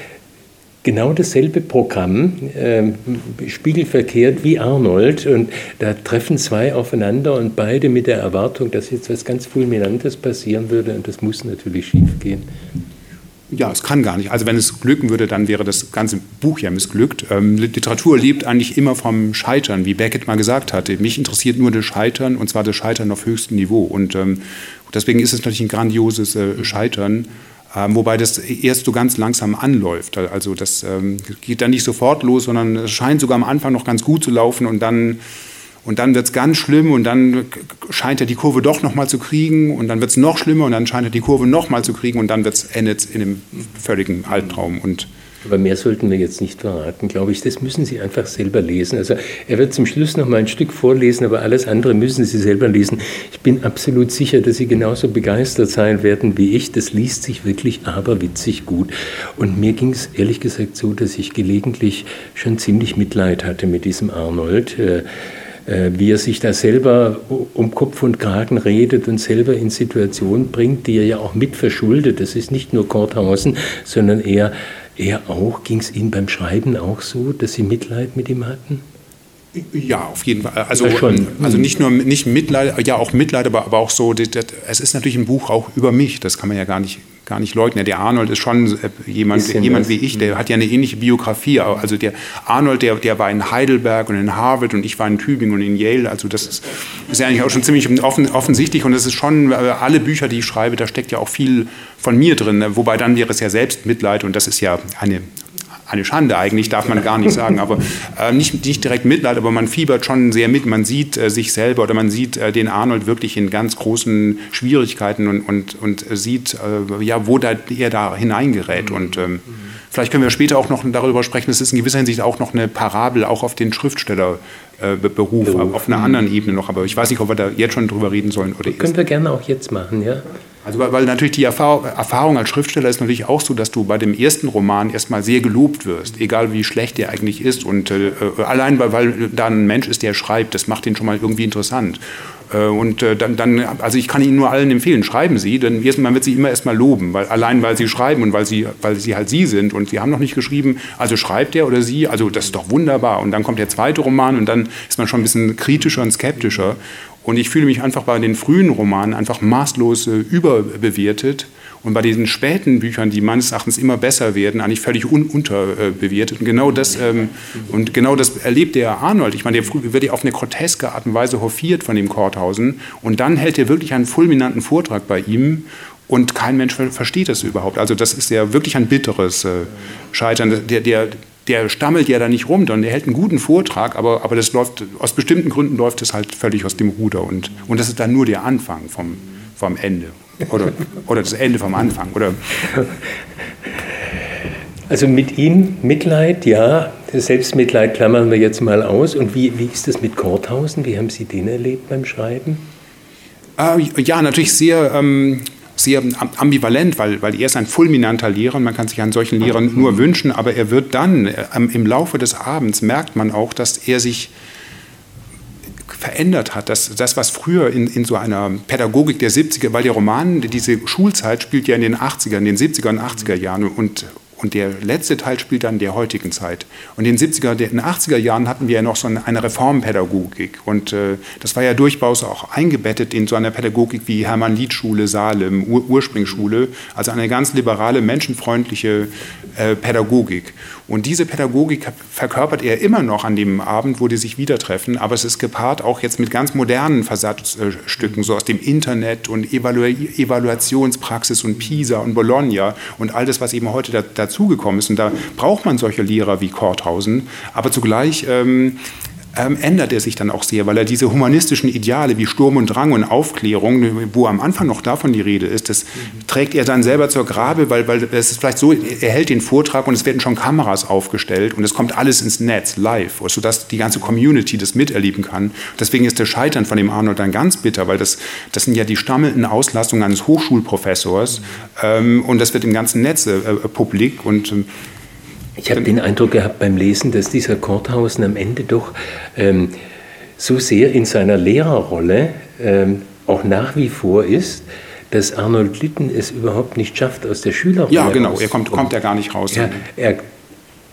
genau dasselbe Programm, äh, spiegelverkehrt wie Arnold. Und da treffen zwei aufeinander und beide mit der Erwartung, dass jetzt was ganz Fulminantes passieren würde. Und das muss natürlich schiefgehen. Ja, es kann gar nicht. Also wenn es glücken würde, dann wäre das ganze Buch ja missglückt. Ähm, Literatur lebt eigentlich immer vom Scheitern, wie Beckett mal gesagt hatte. Mich interessiert nur das Scheitern, und zwar das Scheitern auf höchstem Niveau. Und ähm, deswegen ist es natürlich ein grandioses äh, Scheitern. Ähm, wobei das erst so ganz langsam anläuft. Also das ähm, geht dann nicht sofort los, sondern es scheint sogar am Anfang noch ganz gut zu laufen und dann, und dann wird es ganz schlimm und dann scheint er die Kurve doch nochmal zu kriegen und dann wird es noch schlimmer und dann scheint er die Kurve nochmal zu kriegen und dann endet es in einem völligen Albtraum. Und Aber mehr sollten wir jetzt nicht verraten, glaube ich. Das müssen Sie einfach selber lesen. Also er wird zum Schluss noch mal ein Stück vorlesen, aber alles andere müssen Sie selber lesen. Ich bin absolut sicher, dass Sie genauso begeistert sein werden wie ich. Das liest sich wirklich aberwitzig gut. Und mir ging es ehrlich gesagt so, dass ich gelegentlich schon ziemlich Mitleid hatte mit diesem Arnold äh, äh, wie er sich da selber um Kopf und Kragen redet und selber in Situationen bringt, die er ja auch mit verschuldet. Das ist nicht nur Korthausen, sondern er er auch, ging es Ihnen beim Schreiben auch so, dass Sie Mitleid mit ihm hatten? Ja, auf jeden Fall. Also, ja, schon. also nicht nur nicht Mitleid, ja auch Mitleid, aber, aber auch so, das, das, es ist natürlich ein Buch auch über mich, das kann man ja gar nicht, gar nicht leugnen. Der Arnold ist schon äh, jemand, jemand wie ich, der mhm. hat ja eine ähnliche Biografie. Also der Arnold, der, der war in Heidelberg und in Harvard und ich war in Tübingen und in Yale. Also das ist, ist ja eigentlich auch schon ziemlich offen, offensichtlich und das ist schon, äh, alle Bücher, die ich schreibe, da steckt ja auch viel von mir drin. Wobei dann wäre es ja Selbstmitleid und das ist ja eine eine Schande eigentlich, darf man gar nicht sagen, aber äh, nicht, nicht direkt Mitleid, aber man fiebert schon sehr mit. Man sieht äh, sich selber oder man sieht äh, den Arnold wirklich in ganz großen Schwierigkeiten und, und, und sieht, äh, ja, wo da, er da hineingerät. Und ähm, vielleicht können wir später auch noch darüber sprechen. Es ist in gewisser Hinsicht auch noch eine Parabel, auch auf den Schriftstellerberuf, Beruf, auf einer anderen Ebene noch. Aber ich weiß nicht, ob wir da jetzt schon drüber reden sollen. Oder Können wir gerne auch jetzt machen, ja. Also weil, natürlich die Erfahrung, Erfahrung, als Schriftsteller ist natürlich auch so, dass du bei dem ersten Roman erstmal sehr gelobt wirst, egal wie schlecht der eigentlich ist. Und äh, allein weil, weil da ein Mensch ist, der schreibt, das macht den schon mal irgendwie interessant. Äh, und äh, dann, dann, also ich kann Ihnen nur allen empfehlen, schreiben Sie, denn man wird Sie immer erstmal loben, weil allein weil Sie schreiben und weil Sie, weil Sie halt Sie sind und Sie haben noch nicht geschrieben, also schreibt er oder Sie, also das ist doch wunderbar. Und dann kommt der zweite Roman und dann ist man schon ein bisschen kritischer und skeptischer. Und ich fühle mich einfach bei den frühen Romanen einfach maßlos äh, überbewertet und bei diesen späten Büchern, die meines Erachtens immer besser werden, eigentlich völlig un unterbewertet. Und genau das, ähm, und genau das erlebt der Arnold. Ich meine, der wird ja auf eine groteske Art und Weise hofiert von dem Korthausen. Und dann hält er wirklich einen fulminanten Vortrag bei ihm. Und kein Mensch versteht das überhaupt. Also das ist ja wirklich ein bitteres äh, Scheitern. Der, der, der stammelt ja da nicht rum, sondern der hält einen guten Vortrag, aber, aber das läuft, aus bestimmten Gründen läuft es halt völlig aus dem Ruder. Und, und das ist dann nur der Anfang vom, vom Ende. Oder, oder das Ende vom Anfang. Oder also mit ihm Mitleid, ja, Selbstmitleid klammern wir jetzt mal aus. Und wie, wie ist das mit Korthausen? Wie haben Sie den erlebt beim Schreiben? Äh, ja, natürlich sehr ähm, sehr ambivalent, weil, weil er ist ein fulminanter Lehrer und man kann sich einen solchen Lehrer nur wünschen, aber er wird dann, äh, im Laufe des Abends merkt man auch, dass er sich verändert hat. Das, das was früher in, in so einer Pädagogik der 70er, weil der Roman, diese Schulzeit spielt ja in den 80er, in den 70er und 80er Jahren und und der letzte Teil spielt dann der heutigen Zeit. Und in den 70er, in den 80er Jahren hatten wir ja noch so eine Reformpädagogik. Und äh, das war ja durchaus auch eingebettet in so einer Pädagogik wie Hermann-Lied-Schule, Salem, Ur Ursprungsschule. Also eine ganz liberale, menschenfreundliche äh, Pädagogik. Und diese Pädagogik verkörpert er immer noch an dem Abend, wo die sich wieder treffen. Aber es ist gepaart auch jetzt mit ganz modernen Versatzstücken, so aus dem Internet und Evalu Evaluationspraxis und PISA und Bologna und all das, was eben heute da, dazugekommen ist. Und da braucht man solche Lehrer wie Korthausen. Aber zugleich ähm, ähm, ändert er sich dann auch sehr, weil er diese humanistischen Ideale wie Sturm und Drang und Aufklärung, wo am Anfang noch davon die Rede ist, das trägt er dann selber zur Grabe, weil, weil es ist vielleicht so, er hält den Vortrag und es werden schon Kameras aufgestellt und es kommt alles ins Netz, live, sodass die ganze Community das miterleben kann. Deswegen ist der Scheitern von dem Arnold dann ganz bitter, weil das, das sind ja die stammelnden Auslassungen eines Hochschulprofessors ähm, und das wird im ganzen Netz äh, äh publik und ähm, ich habe den Eindruck gehabt beim Lesen, dass dieser Korthausen am Ende doch ähm, so sehr in seiner Lehrerrolle ähm, auch nach wie vor ist, dass Arnold Litten es überhaupt nicht schafft aus der Schülerrolle. Ja, genau, er kommt, kommt ja gar nicht raus. Er, er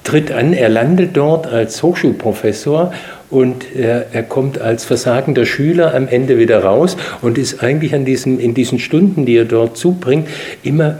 tritt an, er landet dort als Hochschulprofessor und er, er, kommt als versagender Schüler am Ende wieder raus und ist eigentlich an diesen, in diesen Stunden, die er dort zubringt, immer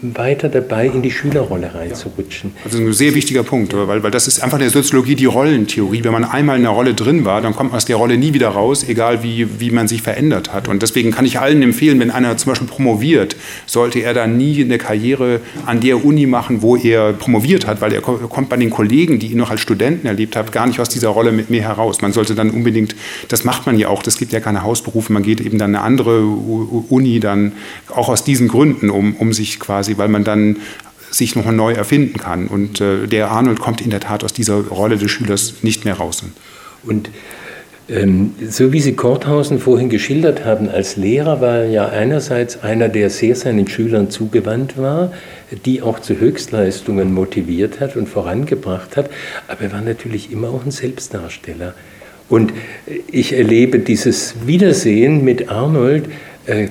weiter dabei, in die Schülerrolle reinzurutschen. Das ist ein sehr wichtiger Punkt, weil, weil das ist einfach in der Soziologie die Rollentheorie. Wenn man einmal in einer Rolle drin war, dann kommt man aus der Rolle nie wieder raus, egal wie, wie man sich verändert hat. Und deswegen kann ich allen empfehlen, wenn einer zum Beispiel promoviert, sollte er dann nie eine Karriere an der Uni machen, wo er promoviert hat, weil er kommt bei den Kollegen, die ihn noch als Studenten erlebt haben, gar nicht aus dieser Rolle mit mir heraus. Man sollte dann unbedingt, das macht man ja auch, das gibt ja keine Hausberufe, man geht eben dann eine andere Uni dann auch aus diesen Gründen um, um sich quasi, weil man dann sich noch neu erfinden kann. Und äh, der Arnold kommt in der Tat aus dieser Rolle des Schülers nicht mehr raus. Und so wie Sie Korthausen vorhin geschildert haben, als Lehrer war er ja einerseits einer, der sehr seinen Schülern zugewandt war, die auch zu Höchstleistungen motiviert hat und vorangebracht hat, aber er war natürlich immer auch ein Selbstdarsteller. Und ich erlebe dieses Wiedersehen mit Arnold, äh,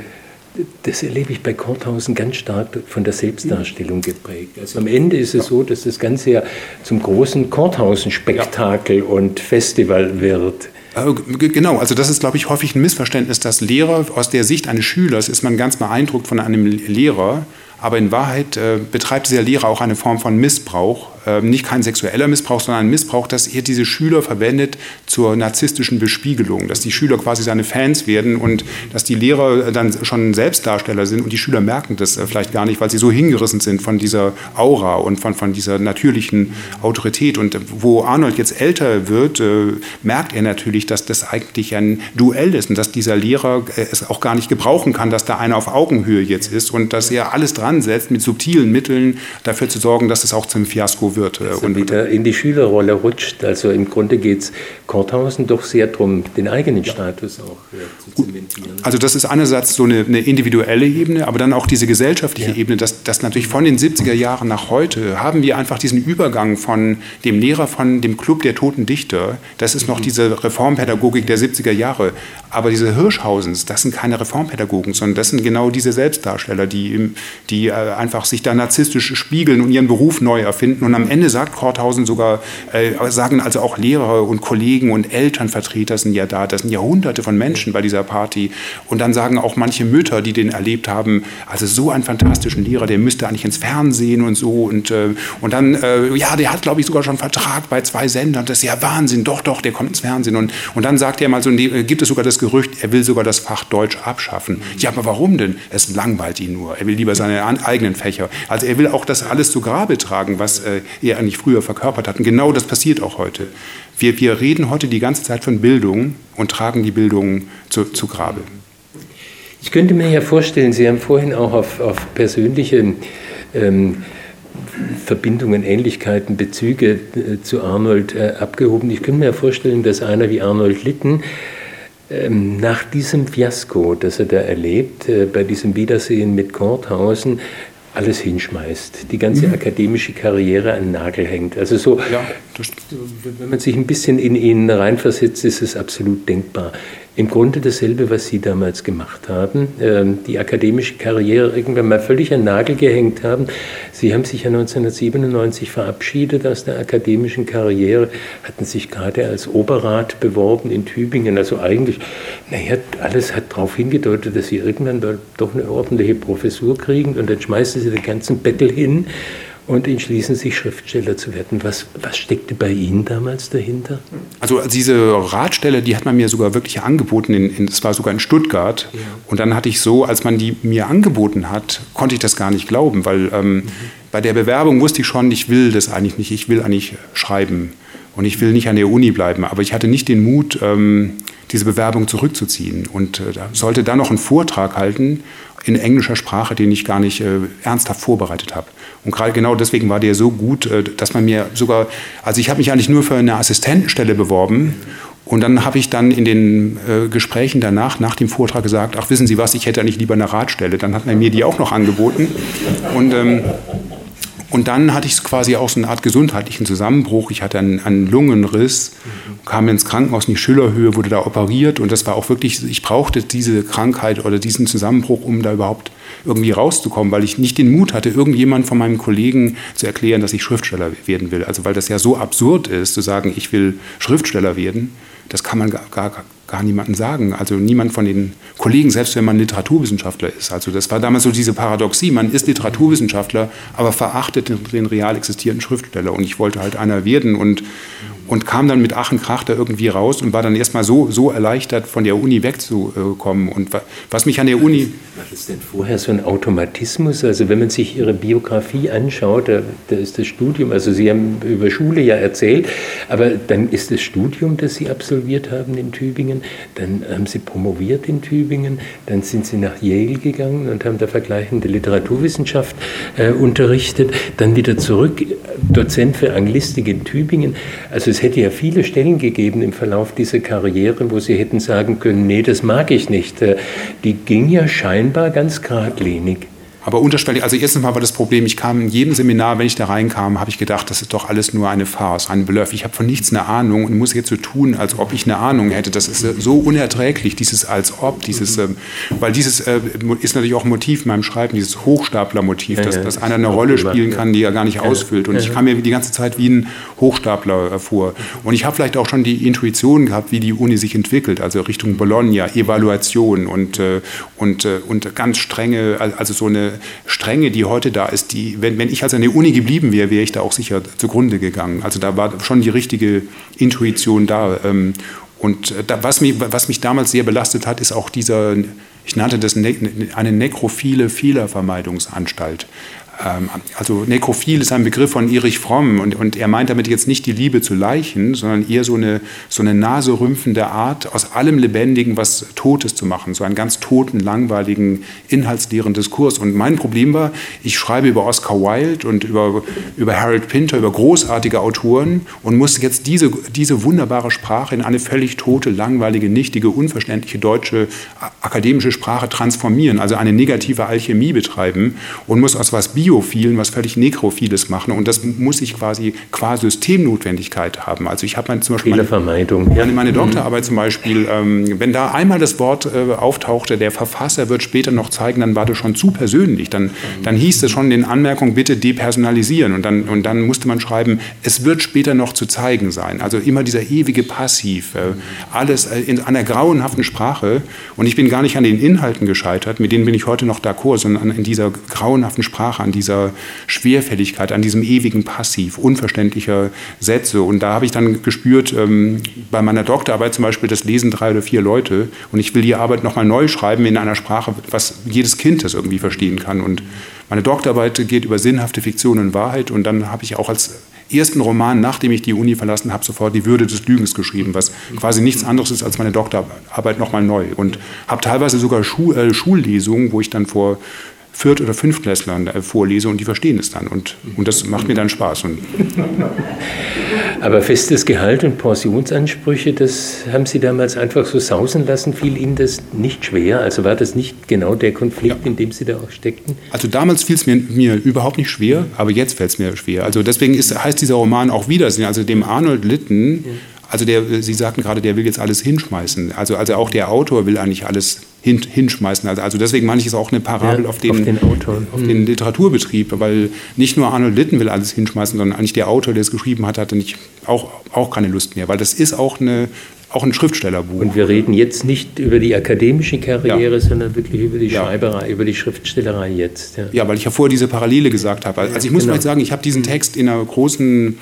das erlebe ich bei Korthausen ganz stark von der Selbstdarstellung geprägt. Also am Ende ist es so, dass das Ganze ja zum großen Korthausen-Spektakel und Festival wird. Äh, genau, also das ist, glaube ich, häufig ein Missverständnis, dass Lehrer aus der Sicht eines Schülers ist man ganz beeindruckt von einem Lehrer, aber in Wahrheit äh, betreibt dieser Lehrer auch eine Form von Missbrauch nicht kein sexueller Missbrauch, sondern ein Missbrauch, dass er diese Schüler verwendet zur narzisstischen Bespiegelung, dass die Schüler quasi seine Fans werden und dass die Lehrer dann schon Selbstdarsteller sind und die Schüler merken das äh, vielleicht gar nicht, weil sie so hingerissen sind von dieser Aura und von, von dieser natürlichen Autorität. Und wo Arnold jetzt älter wird, äh, merkt er natürlich, dass das eigentlich ein Duell ist und dass dieser Lehrer äh, es auch gar nicht gebrauchen kann, dass da einer auf Augenhöhe jetzt ist und dass er alles dran setzt, mit subtilen Mitteln dafür zu sorgen, dass es auch zum Fiasko wird. Also und wieder in die Schülerrolle rutscht. Also im Grunde geht es Korthausen doch sehr darum, den eigenen Status auch ja, zu zementieren. Also das ist einerseits so eine, eine individuelle Ebene, aber dann auch diese gesellschaftliche ja. Ebene, dass, dass natürlich von den 70er Jahren nach heute haben wir einfach diesen Übergang von dem Lehrer von dem Club der toten Dichter, das ist noch mhm. diese Reformpädagogik der 70er Jahre, aber diese Hirschhausens, das sind keine Reformpädagogen, sondern das sind genau diese Selbstdarsteller, die, die äh, einfach sich da narzisstisch spiegeln und ihren Beruf neu erfinden und am Ende sagt Korthausen sogar, äh, sagen also auch Lehrer und Kollegen und Elternvertreter sind ja da, das sind Jahrhunderte von Menschen bei dieser Party und dann sagen auch manche Mütter, die den erlebt haben, also so einen fantastischen Lehrer, der müsste eigentlich ins Fernsehen und so und, äh, und dann, äh, ja, der hat glaube ich sogar schon einen Vertrag bei zwei Sendern, das ist ja Wahnsinn, doch, doch, der kommt ins Fernsehen und, und dann sagt er mal so, äh, gibt es sogar das Gerücht, er will sogar das Fach Deutsch abschaffen. Ja, aber warum denn? Es langweilt ihn nur. Er will lieber seine eigenen Fächer. Also er will auch das alles zu Grabe tragen, was äh, er eigentlich früher verkörpert hat. Und genau das passiert auch heute. Wir, wir reden heute die ganze Zeit von Bildung und tragen die Bildung zu, zu Grabe. Ich könnte mir ja vorstellen, Sie haben vorhin auch auf, auf persönliche ähm, Verbindungen, Ähnlichkeiten, Bezüge äh, zu Arnold äh, abgehoben. Ich könnte mir ja vorstellen, dass einer wie Arnold Litten ähm, nach diesem Fiasko, das er da erlebt, äh, bei diesem Wiedersehen mit Korthausen, alles hinschmeißt, die ganze mhm. akademische Karriere an den Nagel hängt. Also so, ja, wenn man sich ein bisschen in ihn reinversetzt, ist es absolut denkbar im Grunde dasselbe, was Sie damals gemacht haben, ähm, die akademische Karriere irgendwann mal völlig an Nagel gehängt haben. Sie haben sich ja 1997 verabschiedet aus der akademischen Karriere, hatten sich gerade als Oberrat beworben in Tübingen. Also eigentlich, naja, alles hat darauf hingedeutet, dass Sie irgendwann doch eine ordentliche Professur kriegen und dann schmeißen Sie den ganzen Bettel hin und entschließen sich, Schriftsteller zu werden. Was, was steckte bei Ihnen damals dahinter? Also diese Ratstelle, die hat man mir sogar wirklich angeboten, das war sogar in Stuttgart. Ja. Und dann hatte ich so, als man die mir angeboten hat, konnte ich das gar nicht glauben, weil ähm, mhm. bei der Bewerbung wusste ich schon, ich will das eigentlich nicht, ich will eigentlich schreiben und ich will nicht an der Uni bleiben. Aber ich hatte nicht den Mut, ähm, diese Bewerbung zurückzuziehen und äh, sollte dann noch einen Vortrag halten in englischer Sprache, den ich gar nicht äh, ernsthaft vorbereitet habe. Und gerade genau deswegen war der so gut, äh, dass man mir sogar, also ich habe mich eigentlich nur für eine Assistentenstelle beworben und dann habe ich dann in den äh, Gesprächen danach, nach dem Vortrag gesagt, ach wissen Sie was, ich hätte eigentlich lieber eine Ratstelle. Dann hat man mir die auch noch angeboten. Und ähm, und dann hatte ich quasi auch so eine Art gesundheitlichen Zusammenbruch. Ich hatte einen, einen Lungenriss, kam ins Krankenhaus in die Schillerhöhe, wurde da operiert und das war auch wirklich, ich brauchte diese Krankheit oder diesen Zusammenbruch, um da überhaupt irgendwie rauszukommen, weil ich nicht den Mut hatte, irgendjemand von meinen Kollegen zu erklären, dass ich Schriftsteller werden will. Also weil das ja so absurd ist, zu sagen, ich will Schriftsteller werden, das kann man gar, gar, gar niemandem sagen. Also niemand von den Kollegen, selbst wenn man Literaturwissenschaftler ist. Also das war damals so diese Paradoxie. Man ist Literaturwissenschaftler, aber verachtet den, den real existierenden Schriftsteller. Und ich wollte halt einer werden und und kam dann mit Ach und Krach da irgendwie raus und war dann erstmal so, so erleichtert, von der Uni wegzukommen. Und was mich an der Uni. War das denn vorher so ein Automatismus? Also, wenn man sich Ihre Biografie anschaut, da, da ist das Studium, also Sie haben über Schule ja erzählt, aber dann ist das Studium, das Sie absolviert haben in Tübingen, dann haben Sie promoviert in Tübingen, dann sind Sie nach Yale gegangen und haben da vergleichende Literaturwissenschaft äh, unterrichtet, dann wieder zurück, Dozent für Anglistik in Tübingen. Also es hätte ja viele Stellen gegeben im Verlauf dieser Karriere, wo Sie hätten sagen können, nee, das mag ich nicht. Äh, die ging ja scheinbar ganz geradlinig. Aber unterschwellig, also erstens mal war das Problem, ich kam in jedem Seminar, wenn ich da reinkam, habe ich gedacht, das ist doch alles nur eine Farce, ein Bluff. Ich habe von nichts eine Ahnung und muss jetzt so tun, als ob ich eine Ahnung hätte. Das ist so unerträglich, dieses als ob, dieses, äh, weil dieses äh, ist natürlich auch ein Motiv in meinem Schreiben, dieses Hochstapler-Motiv, ja, dass, ja, dass einer eine Rolle spielen kann, die er gar nicht ja, ausfüllt. Und ich kam mir die ganze Zeit wie ein Hochstapler äh, vor. Und ich habe vielleicht auch schon die Intuition gehabt, wie die Uni sich entwickelt, also Richtung Bologna, Evaluation und, äh, und, äh, und ganz strenge, also so eine Strenge, die heute da ist, die, wenn, wenn ich also an der Uni geblieben wäre, wäre ich da auch sicher zugrunde gegangen. Also da war schon die richtige Intuition da. Ähm, und äh, da, was, mich, was mich damals sehr belastet hat, ist auch dieser, ich nannte das ne, eine nekrophile Fehlervermeidungsanstalt. Ähm, also nekrophil ist ein Begriff von Erich Fromm und, und, er meint damit jetzt nicht die Liebe zu Leichen, sondern eher so eine, so eine naserümpfende Art, aus allem Lebendigen was Totes zu machen, so einen ganz toten, langweiligen, inhaltsleeren Diskurs. Und mein Problem war, ich schreibe über Oscar Wilde und über, über Harold Pinter, über großartige Autoren und musste jetzt diese, diese wunderbare Sprache in eine völlig tote, langweilige, nichtige, unverständliche deutsche akademische Sprache transformieren, also eine negative Alchemie betreiben und muss aus was Bio Biophilen was völlig Nekrophiles machen. Und das muss ich quasi qua Systemnotwendigkeit haben. Also ich habe mein, zum Beispiel. Meine, ja, meine Doktorarbeit zum Beispiel, ähm, wenn da einmal das Wort äh, auftauchte, der Verfasser wird später noch zeigen, dann war das schon zu persönlich. Dann, dann hieß es schon in den Anmerkungen, bitte depersonalisieren. Und dann, und dann musste man schreiben, es wird später noch zu zeigen sein. Also immer dieser ewige Passiv. Äh, alles äh, in einer grauenhaften Sprache. Und ich bin gar nicht an den Inhalten gescheitert, mit denen bin ich heute noch d'accord, sondern in dieser grauenhaften Sprache, an dieser Schwerfälligkeit, an diesem ewigen Passiv, unverständlicher Sätze. Und da habe ich dann gespürt, ähm, bei meiner Doktorarbeit zum Beispiel, das lesen drei oder vier Leute und ich will die Arbeit nochmal neu schreiben in einer Sprache, was jedes Kind das irgendwie verstehen kann. Und meine Doktorarbeit geht über sinnhafte Fiktion und Wahrheit und dann habe ich auch als ersten Roman, nachdem ich die Uni verlassen habe, sofort die Würde des Lügens geschrieben, was quasi nichts anderes ist als meine Doktorarbeit nochmal neu. Und habe teilweise sogar Schu äh, Schullesungen, wo ich dann vor Viert- oder Fünftklässlern vorlese und die verstehen es dann. Und, und das macht mir dann Spaß. Aber festes Gehalt und Pensionsansprüche, das haben Sie damals einfach so sausen lassen? Fiel Ihnen das nicht schwer? Also war das nicht genau der Konflikt, ja. in dem Sie da auch steckten? Also damals fiel es mir, mir überhaupt nicht schwer, aber jetzt fällt es mir schwer. Also deswegen ist, heißt dieser Roman auch Wiedersehen. Also dem Arnold Litten, ja. Also der, Sie sagten gerade, der will jetzt alles hinschmeißen. Also, also auch der Autor will eigentlich alles hin, hinschmeißen. Also, also deswegen meine ich es auch eine Parabel ja, auf, den, auf, den, auf den, Literaturbetrieb, weil nicht nur Arnold Litten will alles hinschmeißen, sondern eigentlich der Autor, der es geschrieben hat, hatte nicht, auch, auch keine Lust mehr, weil das ist auch eine auch ein Schriftstellerbuch. Und wir reden jetzt nicht über die akademische Karriere, ja. sondern wirklich über die Schreiberei, über die Schriftstellerei jetzt. Ja. ja, weil ich ja vorher diese Parallele gesagt habe. Also ich muss genau. mal sagen, ich habe diesen Text in einer großen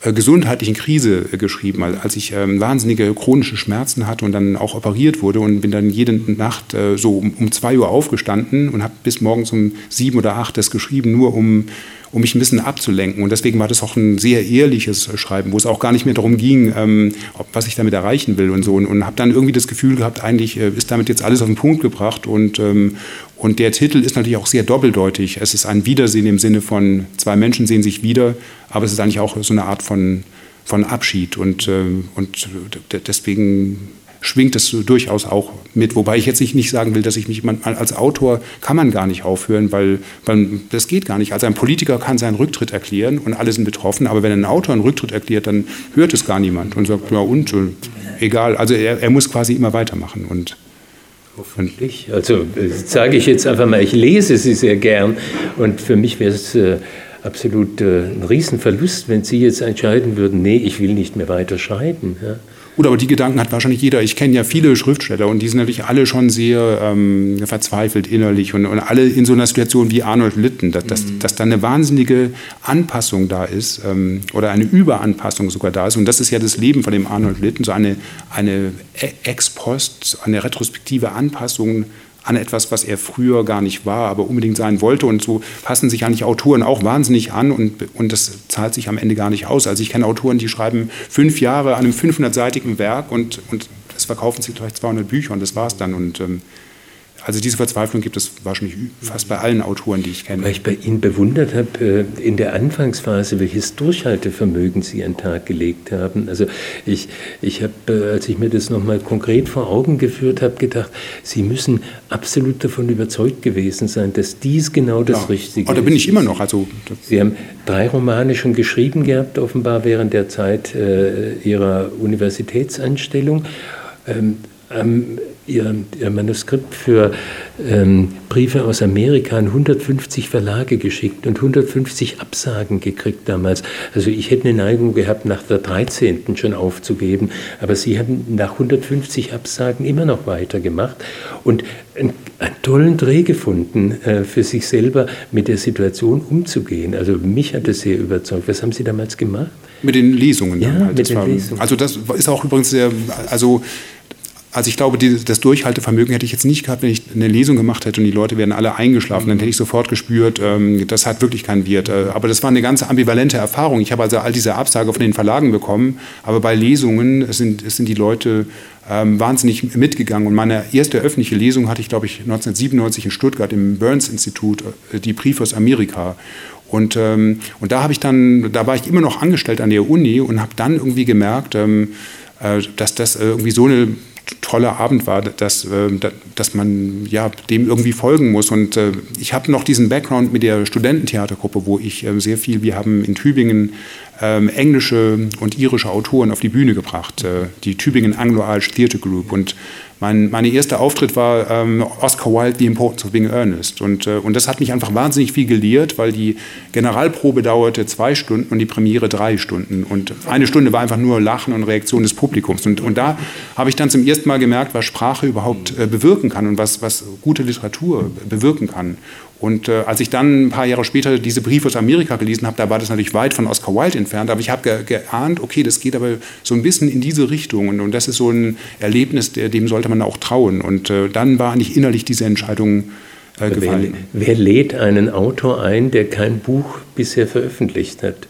gesundheitlichen Krise äh, geschrieben, als ich ähm, wahnsinnige chronische Schmerzen hatte und dann auch operiert wurde und bin dann jede Nacht äh, so um, um zwei Uhr aufgestanden und habe bis morgens um sieben oder acht das geschrieben, nur um um mich ein bisschen abzulenken. Und deswegen war das auch ein sehr ehrliches Schreiben, wo es auch gar nicht mehr darum ging, ähm, ob, was ich damit erreichen will und so. Und, und habe dann irgendwie das Gefühl gehabt, eigentlich äh, ist damit jetzt alles auf den Punkt gebracht. Und, ähm, und der Titel ist natürlich auch sehr doppeldeutig. Es ist ein Wiedersehen im Sinne von zwei Menschen sehen sich wieder, aber es ist eigentlich auch so eine Art von, von Abschied. Und, äh, und deswegen schwingt es durchaus auch mit. Wobei ich jetzt nicht sagen will, dass ich mich als Autor kann man gar nicht aufhören, weil, weil das geht gar nicht. Also ein Politiker kann seinen Rücktritt erklären und alle sind betroffen, aber wenn ein Autor einen Rücktritt erklärt, dann hört es gar niemand und sagt, ja und, äh, egal. Also er, er muss quasi immer weitermachen und Hoffentlich. Also äh, sage ich jetzt einfach mal, ich lese sie sehr gern und für mich wäre es äh, absolut äh, ein Riesenverlust, wenn Sie jetzt entscheiden würden, nee, ich will nicht mehr weiter schreiben. Ja. Gut, aber die Gedanken hat wahrscheinlich jeder. Ich kenne ja viele Schriftsteller und die sind natürlich alle schon sehr ähm, verzweifelt innerlich und, und, alle in so einer Situation wie Arnold Litten, dass, dass, mhm. dass da eine wahnsinnige Anpassung da ist ähm, oder eine Überanpassung sogar da ist. Und das ist ja das Leben von dem Arnold Litten, so eine, eine Ex-Post, eine retrospektive Anpassung an etwas, was er früher gar nicht war, aber unbedingt sein wollte. Und so passen sich eigentlich Autoren auch wahnsinnig an und, und das zahlt sich am Ende gar nicht aus. Also ich kenne Autoren, die schreiben fünf Jahre an einem 500-seitigen Werk und, und es verkaufen sich vielleicht 200 Bücher und das war's dann. Und ähm, also diese Verzweiflung gibt es wahrscheinlich fast bei allen Autoren, die ich kenne. Weil ich bei Ihnen bewundert habe, äh, in der Anfangsphase, welches Durchhaltevermögen Sie an den Tag gelegt haben. Also ich, ich habe, äh, als ich mir das nochmal konkret vor Augen geführt habe, gedacht, Sie müssen absolut davon überzeugt gewesen sein, dass dies genau das ja. Richtige ist. Oh, da bin ich immer noch. Also, Sie haben drei Romane schon geschrieben gehabt, offenbar während der Zeit äh, Ihrer Universitätsanstellung. Ähm, ähm, ihr, ihr Manuskript für ähm, Briefe aus Amerika an 150 Verlage geschickt und 150 Absagen gekriegt damals. Also ich hätte eine Neigung gehabt, nach der 13. schon aufzugeben, aber sie haben nach 150 Absagen immer noch weitergemacht und einen, einen tollen Dreh gefunden, äh, für sich selber mit der Situation umzugehen. Also mich hat das sehr überzeugt. Was haben Sie damals gemacht? Mit den Lesungen. Ja, halt. mit den war, Lesungen. Also das ist auch übrigens sehr, also also ich glaube, die, das Durchhaltevermögen hätte ich jetzt nicht gehabt, wenn ich eine Lesung gemacht hätte und die Leute wären alle eingeschlafen. Dann hätte ich sofort gespürt, ähm, das hat wirklich keinen Wert. Äh, aber das war eine ganz ambivalente Erfahrung. Ich habe also all diese Absage von den Verlagen bekommen, aber bei Lesungen sind, sind die Leute ähm, wahnsinnig mitgegangen. Und meine erste öffentliche Lesung hatte ich, glaube ich, 1997 in Stuttgart im Burns-Institut, äh, die Briefe aus Amerika. Und, ähm, und da habe ich dann, da war ich immer noch angestellt an der Uni und habe dann irgendwie gemerkt, ähm, äh, dass das irgendwie so eine toller Abend war, dass, äh, dass man ja, dem irgendwie folgen muss. Und äh, ich habe noch diesen Background mit der Studententheatergruppe, wo ich äh, sehr viel, wir haben in Tübingen ähm, englische und irische Autoren auf die Bühne gebracht, die Tübingen Anglo-Irish Theatre Group. Und mein meine erster Auftritt war ähm, Oscar Wilde, The Importance of Being Earnest. Und, äh, und das hat mich einfach wahnsinnig viel gelehrt, weil die Generalprobe dauerte zwei Stunden und die Premiere drei Stunden. Und eine Stunde war einfach nur Lachen und Reaktion des Publikums. Und, und da habe ich dann zum ersten Mal gemerkt, was Sprache überhaupt äh, bewirken kann und was, was gute Literatur bewirken kann. Und äh, als ich dann ein paar Jahre später diese Briefe aus Amerika gelesen habe, da war das natürlich weit von Oscar Wilde entfernt, aber ich habe ge geahnt, okay, das geht aber so ein bisschen in diese Richtung und, und das ist so ein Erlebnis, der, dem sollte man auch trauen. Und äh, dann war nicht innerlich diese Entscheidung äh, gefallen. Wer, wer lädt einen Autor ein, der kein Buch bisher veröffentlicht hat?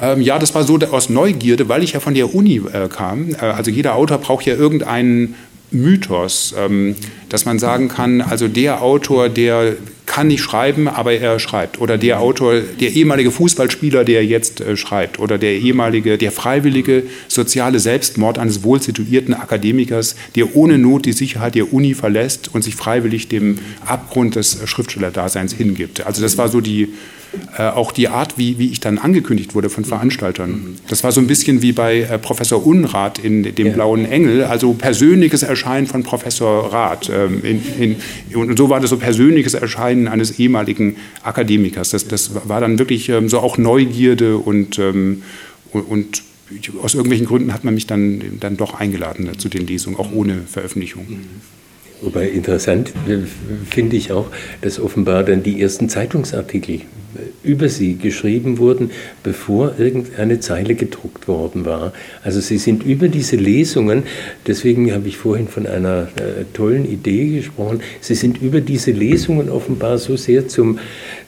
Ähm, ja, das war so aus Neugierde, weil ich ja von der Uni äh, kam. Äh, also jeder Autor braucht ja irgendeinen Mythos, ähm, dass man sagen kann, also der Autor, der kann nicht schreiben, aber er schreibt. Oder der Autor, der ehemalige Fußballspieler, der jetzt äh, schreibt. Oder der ehemalige, der freiwillige soziale Selbstmord eines wohlsituierten Akademikers, der ohne Not die Sicherheit der Uni verlässt und sich freiwillig dem Abgrund des Schriftstellerdaseins hingibt. Also das war so die, äh, auch die Art, wie, wie ich dann angekündigt wurde von Veranstaltern. Das war so ein bisschen wie bei äh, Professor Unrat in dem ja. Blauen Engel, also persönliches Erscheinen von Professor Rath. Ähm, in, in, und so war das so persönliches Erscheinen eines ehemaligen Akademikers. Das, das war dann wirklich ähm, so auch Neugierde und, ähm, und, aus irgendwelchen Gründen hat man mich dann, dann doch eingeladen zu den Lesungen, auch ohne Veröffentlichung. Wobei interessant äh, finde ich auch, dass offenbar dann die ersten Zeitungsartikel über sie geschrieben wurden, bevor irgendeine Zeile gedruckt worden war. Also sie sind über diese Lesungen, deswegen habe ich vorhin von einer äh, tollen Idee gesprochen, sie sind über diese Lesungen offenbar so sehr zum,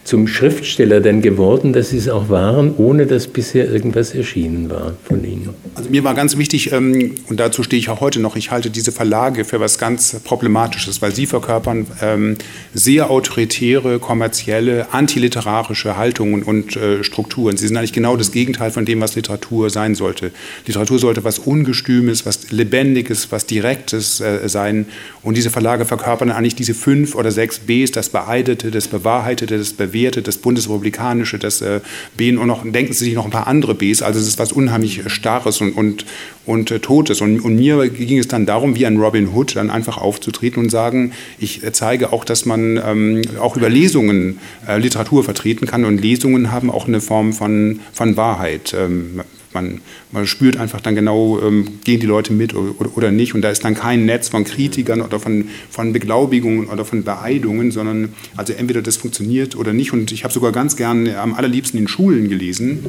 zum Schriftsteller dann geworden, dass sie es auch waren, ohne dass bisher irgendwas erschienen war von ihnen. Also mir war ganz wichtig, ähm, und dazu stehe ich auch heute noch, ich halte diese Verlage für was ganz Problematisches, weil sie verkörpern ähm, sehr autoritäre, kommerzielle, antiliterarische Haltungen und äh, Strukturen. Sie sind eigentlich genau das Gegenteil von dem, was Literatur sein sollte. Literatur sollte was Ungestümes, was Lebendiges, was Direktes äh, sein. Und diese Verlage verkörpern eigentlich diese fünf oder sechs Bs, das Beeidete, das Bewahrheitete, das Bewährte, das Bundesrepublikanische, das äh, B und noch, denken Sie sich noch ein paar andere Bs. Also es ist was unheimlich Starres und, und, und äh, Totes. Und, und mir ging es dann darum, wie ein Robin Hood, dann einfach aufzutreten und sagen, ich äh, zeige auch, dass man ähm, auch über Lesungen äh, Literatur vertreten kann und Lesungen haben auch eine Form von, von Wahrheit. Ähm, Man, man spürt einfach dann genau, ähm, gehen die Leute mit oder, oder, nicht. Und da ist dann kein Netz von Kritikern oder von, von Beglaubigungen oder von Beeidungen, sondern also entweder das funktioniert oder nicht. Und ich habe sogar ganz gern am allerliebsten in Schulen gelesen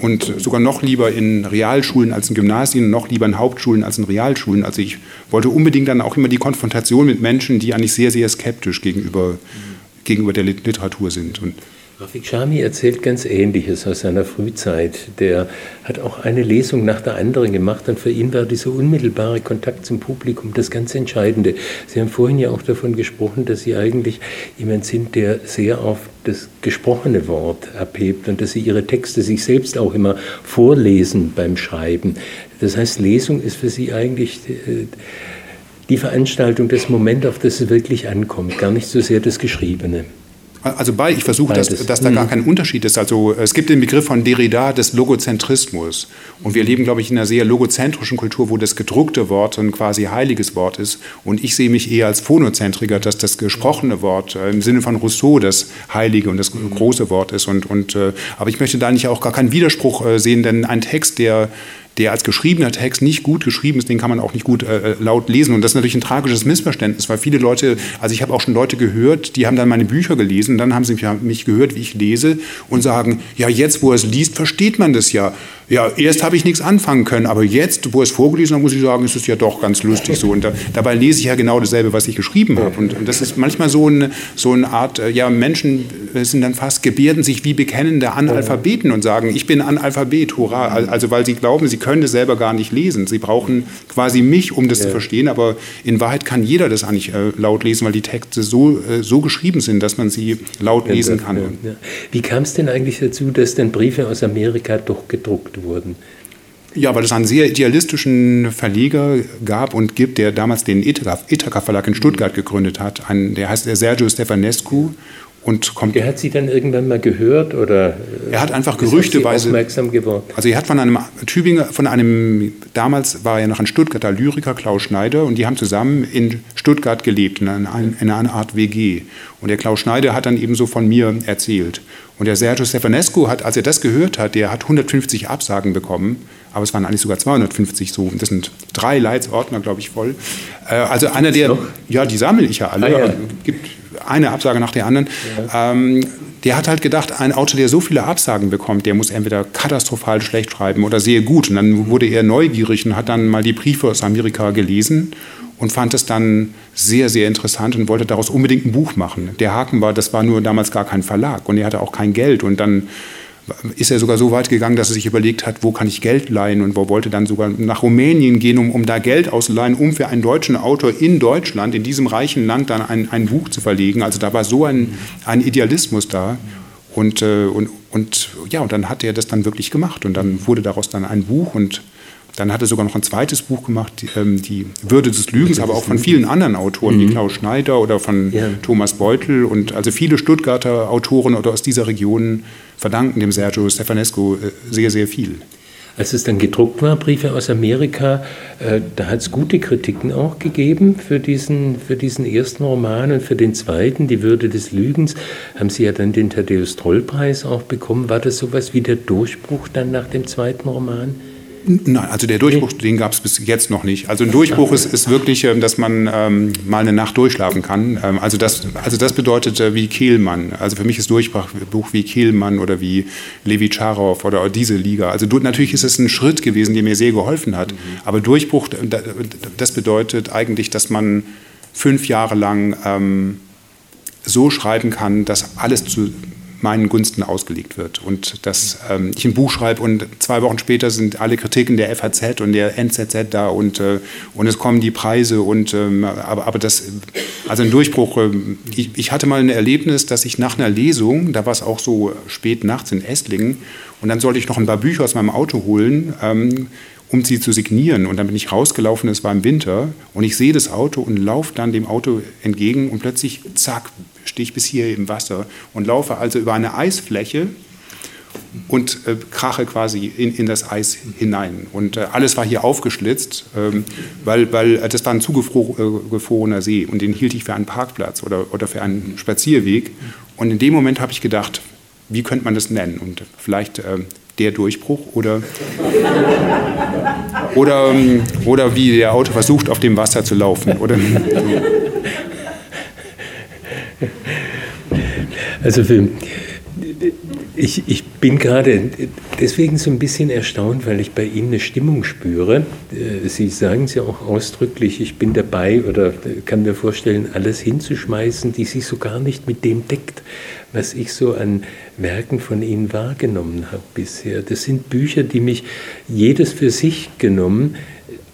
und sogar noch lieber in Realschulen als in Gymnasien, noch lieber in Hauptschulen als in Realschulen. Also ich wollte unbedingt dann auch immer die Konfrontation mit Menschen, die eigentlich sehr, sehr skeptisch gegenüber, gegenüber der Literatur sind. Und Rafik Shami erzählt ganz Ähnliches aus seiner Frühzeit. Der hat auch eine Lesung nach der anderen gemacht und für ihn war dieser unmittelbare Kontakt zum Publikum das ganz Entscheidende. Sie haben vorhin ja auch davon gesprochen, dass Sie eigentlich jemand sind, der sehr auf das gesprochene Wort abhebt und dass Sie Ihre Texte sich selbst auch immer vorlesen beim Schreiben. Das heißt, Lesung ist für Sie eigentlich äh, die Veranstaltung, das Moment, auf das es wirklich ankommt, gar nicht so sehr das Geschriebene. Also bei, ich versuche, dass, dass da gar mhm. kein Unterschied ist. Also es gibt den Begriff von Derrida des Logozentrismus. Und wir leben, glaube ich, in einer sehr logozentrischen Kultur, wo das gedruckte Wort ein quasi heiliges Wort ist. Und ich sehe mich eher als Phonozentriker, dass das gesprochene Wort äh, im Sinne von Rousseau das heilige und das große Wort ist. Und, und, äh, aber ich möchte da nicht auch gar keinen Widerspruch äh, sehen, denn ein Text, der der als geschriebener Text nicht gut geschrieben ist, den kann man auch nicht gut äh, äh, laut lesen. Und das ist natürlich ein tragisches Missverständnis, weil viele Leute, also ich habe auch schon Leute gehört, die haben dann meine Bücher gelesen, dann haben sie mich gehört, wie ich lese und sagen, ja, jetzt, wo er es liest, versteht man das ja. Ja, erst habe ich nichts anfangen können, aber jetzt, wo es vorgelesen habe, muss ich sagen, ist es ja doch ganz lustig so. Und da, dabei lese ich ja genau dasselbe, was ich geschrieben habe. Und, und das ist manchmal so eine, so eine Art, äh, ja, Menschen sind dann fast, gebärden sich wie bekennende Analphabeten und sagen, ich bin Analphabet, hurra. Also weil sie glauben, sie können das selber gar nicht lesen. Sie brauchen quasi mich, um das ja. zu verstehen, aber in Wahrheit kann jeder das eigentlich äh, laut lesen, weil die Texte so, äh, so geschrieben sind, dass man sie laut lesen kann. Ja. Wie kam es denn eigentlich dazu, dass denn Briefe aus Amerika doch gedruckt wurden. Ja, weil es einen sehr idealistischen Verleger gab und gibt, der damals den Ithaka Verlag in Stuttgart gegründet hat. Ein, der heißt Sergio Stefanescu und kommt. Der hat Sie dann irgendwann mal gehört oder? Er hat einfach gerüchteweise. Aufmerksam geworden. Also er hat von einem Tübinger, von einem damals war er noch ein Stuttgarter Lyriker Klaus Schneider und die haben zusammen in Stuttgart gelebt in einer, in einer Art WG. Und der Klaus Schneider hat dann ebenso von mir erzählt. Und der Sergio Stefanescu hat, als er das gehört hat, der hat 150 Absagen bekommen, aber es waren eigentlich sogar 250 so. Und das sind drei Leitsordner, glaube ich, voll. Äh, also einer der, ja, die sammle ich ja alle. Ah, ja. gibt eine Absage nach der anderen. Ja. Ähm, der hat halt gedacht, ein Autor, der so viele Absagen bekommt, der muss entweder katastrophal schlecht schreiben oder sehr gut. Und dann wurde er neugierig und hat dann mal die Briefe aus Amerika gelesen und fand es dann sehr, sehr interessant und wollte daraus unbedingt ein Buch machen. Der Haken war, das war nur damals gar kein Verlag und er hatte auch kein Geld und dann ist er sogar so weit gegangen, dass er sich überlegt hat, wo kann ich Geld leihen und wo wollte dann sogar nach Rumänien gehen, um, um da Geld auszuleihen, um für einen deutschen Autor in Deutschland, in diesem reichen Land, dann ein, ein Buch zu verlegen. Also da war so ein, ein Idealismus da. Und, äh, und, und ja, und dann hat er das dann wirklich gemacht und dann wurde daraus dann ein Buch und dann hat er sogar noch ein zweites Buch gemacht, die, ähm, die Würde des Lügens, aber auch von vielen anderen Autoren, mhm. wie Klaus Schneider oder von ja. Thomas Beutel. Und also viele Stuttgarter Autoren oder aus dieser Region verdanken dem Sergio Stefanescu äh, sehr, sehr viel. Als es dann gedruckt war, Briefe aus Amerika, äh, da hat es gute Kritiken auch gegeben für diesen, für diesen ersten Roman und für den zweiten, Die Würde des Lügens, haben Sie ja dann den Thaddeus-Troll-Preis auch bekommen. War das sowas wie der Durchbruch dann nach dem zweiten Roman? Nein, also der Durchbruch, den gab es bis jetzt noch nicht. Also ein Durchbruch ist, ist wirklich, ähm, dass man ähm, mal eine Nacht durchschlafen kann. Ähm, also, das, also das bedeutet äh, wie Kehlmann. Also für mich ist Durchbruch wie Kehlmann oder wie Levi Charov oder diese Liga. Also du, natürlich ist es ein Schritt gewesen, der mir sehr geholfen hat. Mhm. Aber Durchbruch, das bedeutet eigentlich, dass man fünf Jahre lang ähm, so schreiben kann, dass alles zu meinen Gunsten ausgelegt wird. Und dass ähm, ich ein Buch schreibe und zwei Wochen später sind alle Kritiken der FAZ und der NZZ da und, äh, und es kommen die Preise und ähm, aber, aber das, also ein Durchbruch, äh, ich, ich, hatte mal ein Erlebnis, dass ich nach einer Lesung, da war es auch so spät nachts in Esslingen und dann sollte ich noch ein paar Bücher aus meinem Auto holen, ähm, um sie zu signieren. Und dann bin ich rausgelaufen, es war im Winter, und ich sehe das Auto und laufe dann dem Auto entgegen und plötzlich, zack, stehe ich bis hier im Wasser und laufe also über eine Eisfläche und äh, krache quasi in, in das Eis hinein. Und äh, alles war hier aufgeschlitzt, ähm, weil, weil äh, das war ein zugefrorener See und den hielt ich für einen Parkplatz oder, oder für einen Spazierweg. Und in dem Moment habe ich gedacht, wie könnte man das nennen? Und vielleicht ähm, der Durchbruch oder, oder, ähm, oder wie der Autor versucht, auf dem Wasser zu laufen. Oder, Also für, ich, ich bin gerade deswegen so ein bisschen erstaunt, weil ich bei Ihnen eine Stimmung spüre. Äh, Sie sagen es ja auch ausdrücklich, ich bin dabei oder kann mir vorstellen, alles hinzuschmeißen, die sich so gar nicht mit dem deckt, was ich so an Werken von Ihnen wahrgenommen habe bisher. Das sind Bücher, die mich jedes für sich genommen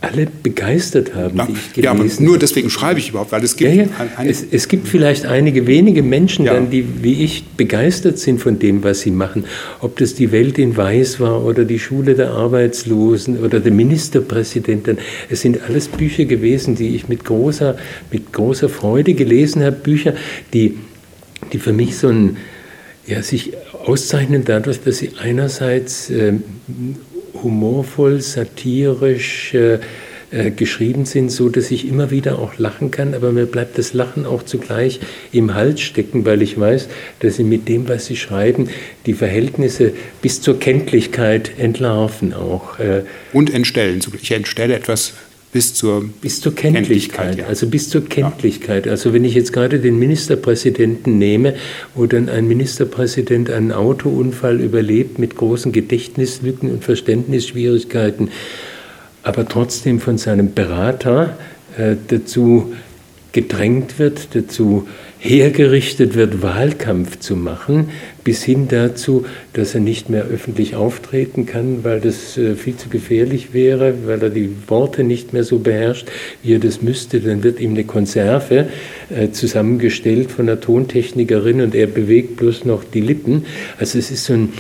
alle begeistert haben, ja, die ich gelesen Ja, aber nur deswegen schreibe ich überhaupt, weil es gibt... Ja, ja. Ein, es, es, gibt vielleicht einige wenige Menschen dann, die wie ich begeistert sind von dem, was sie machen. Ob das die Welt in Weiß war oder die Schule der Arbeitslosen oder der Ministerpräsident. Es sind alles Bücher gewesen, die ich mit großer, mit großer Freude gelesen habe. Bücher, die, die für mich so ein... Ja, sich auszeichnen dadurch, dass sie einerseits äh, humorvoll, satirisch äh, äh, geschrieben sind, so dass ich immer wieder auch lachen kann, aber mir bleibt das Lachen auch zugleich im Hals stecken, weil ich weiß, dass sie mit dem, was sie schreiben, die Verhältnisse bis zur Kenntlichkeit entlarven auch. Äh. Und entstellen. Ich entstelle etwas bis zur, bis zur Kenntlichkeit. Kenntlichkeit ja. Also bis zur Kenntlichkeit. Also wenn ich jetzt gerade den Ministerpräsidenten nehme, wo dann ein Ministerpräsident einen Autounfall überlebt mit großen Gedächtnislücken und Verständnisschwierigkeiten, aber trotzdem von seinem Berater äh, dazu gedrängt wird, dazu hergerichtet wird, Wahlkampf zu machen, bis hin dazu, dass er nicht mehr öffentlich auftreten kann, weil das äh, viel zu gefährlich wäre, weil er die Worte nicht mehr so beherrscht, wie er das müsste. Dann wird ihm eine Konserve äh, zusammengestellt von einer Tontechnikerin und er bewegt bloß noch die Lippen. Also es ist so ein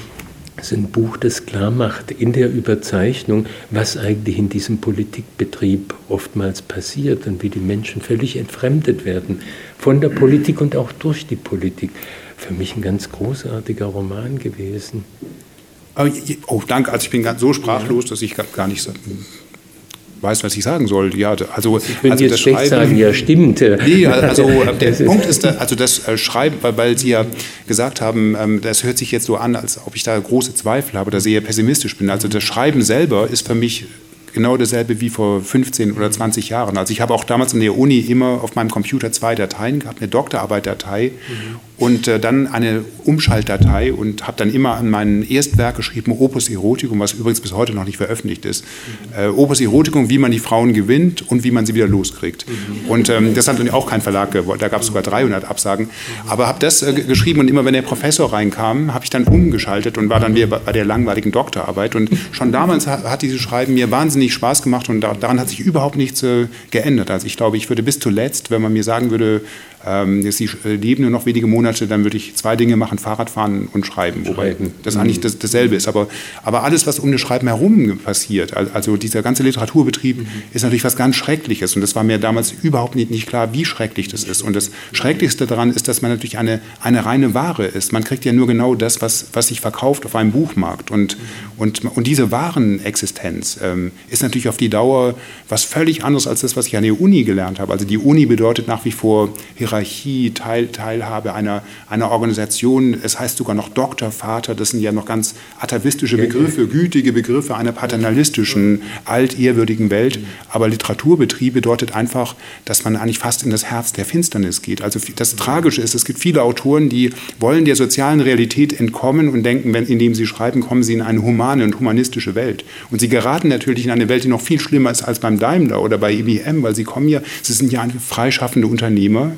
ist ein Buch, das klar macht in der Überzeichnung, was eigentlich in diesem Politikbetrieb oftmals passiert und wie die Menschen völlig entfremdet werden von der Politik und auch durch die Politik. Für mich ein ganz großartiger Roman gewesen. Oh, danke. Also ich bin so sprachlos, dass ich gar nicht weiß, was ich sagen soll. Ja, also, ich will also jetzt schlecht sagen, ja, stimmt. Nee, also der Punkt ist, da, also das äh, Schreiben, weil, weil Sie ja gesagt haben, ähm, das hört sich jetzt so an, als ob ich da große Zweifel habe oder sehr pessimistisch bin. Also das Schreiben selber ist für mich genau dasselbe wie vor 15 oder 20 Jahren. Also ich habe auch damals in der Uni immer auf meinem Computer zwei Dateien gehabt, eine Doktorarbeitdatei mhm und äh, dann eine Umschaltdatei und habe dann immer an mein Erstwerk geschrieben, Opus Eroticum, was übrigens bis heute noch nicht veröffentlicht ist. Äh, Opus Eroticum, wie man die Frauen gewinnt und wie man sie wieder loskriegt. Und ähm, das hat dann auch kein Verlag gewollt, da gab es sogar 300 Absagen. Aber habe das äh, geschrieben und immer wenn der Professor reinkam, habe ich dann umgeschaltet und war dann wieder bei der langweiligen Doktorarbeit. Und schon damals hat, hat dieses Schreiben mir wahnsinnig Spaß gemacht und daran hat sich überhaupt nichts äh, geändert. Also ich glaube, ich würde bis zuletzt, wenn man mir sagen würde, ähm, sie äh, leben nur noch wenige Monate, dann würde ich zwei Dinge machen, Fahrrad fahren und schreiben, wobei das eigentlich das, dasselbe ist. Aber, aber alles, was um das Schreiben herum passiert, also dieser ganze Literaturbetrieb, mhm. ist natürlich was ganz Schreckliches. Und das war mir damals überhaupt nicht, nicht klar, wie schrecklich das ist. Und das Schrecklichste daran ist, dass man natürlich eine, eine reine Ware ist. Man kriegt ja nur genau das, was, was sich verkauft auf einem Buchmarkt. Und, mhm. und, und diese Warenexistenz ähm, ist natürlich auf die Dauer was völlig anderes als das, was ich an der Uni gelernt habe. Also die Uni bedeutet nach wie vor Hierarchie Hierarchie, Teil, Teilhabe einer, einer Organisation. Es heißt sogar noch Doktor, Vater. Das sind ja noch ganz atavistische Begriffe, gütige Begriffe einer paternalistischen, altehrwürdigen Welt. Aber Literaturbetrieb bedeutet einfach, dass man eigentlich fast in das Herz der Finsternis geht. Also das Tragische ist, es gibt viele Autoren, die wollen der sozialen Realität entkommen und denken, wenn, indem sie schreiben, kommen sie in eine humane und humanistische Welt. Und sie geraten natürlich in eine Welt, die noch viel schlimmer ist als beim Daimler oder bei IBM, weil sie kommen ja, sie sind ja freischaffende Unternehmer,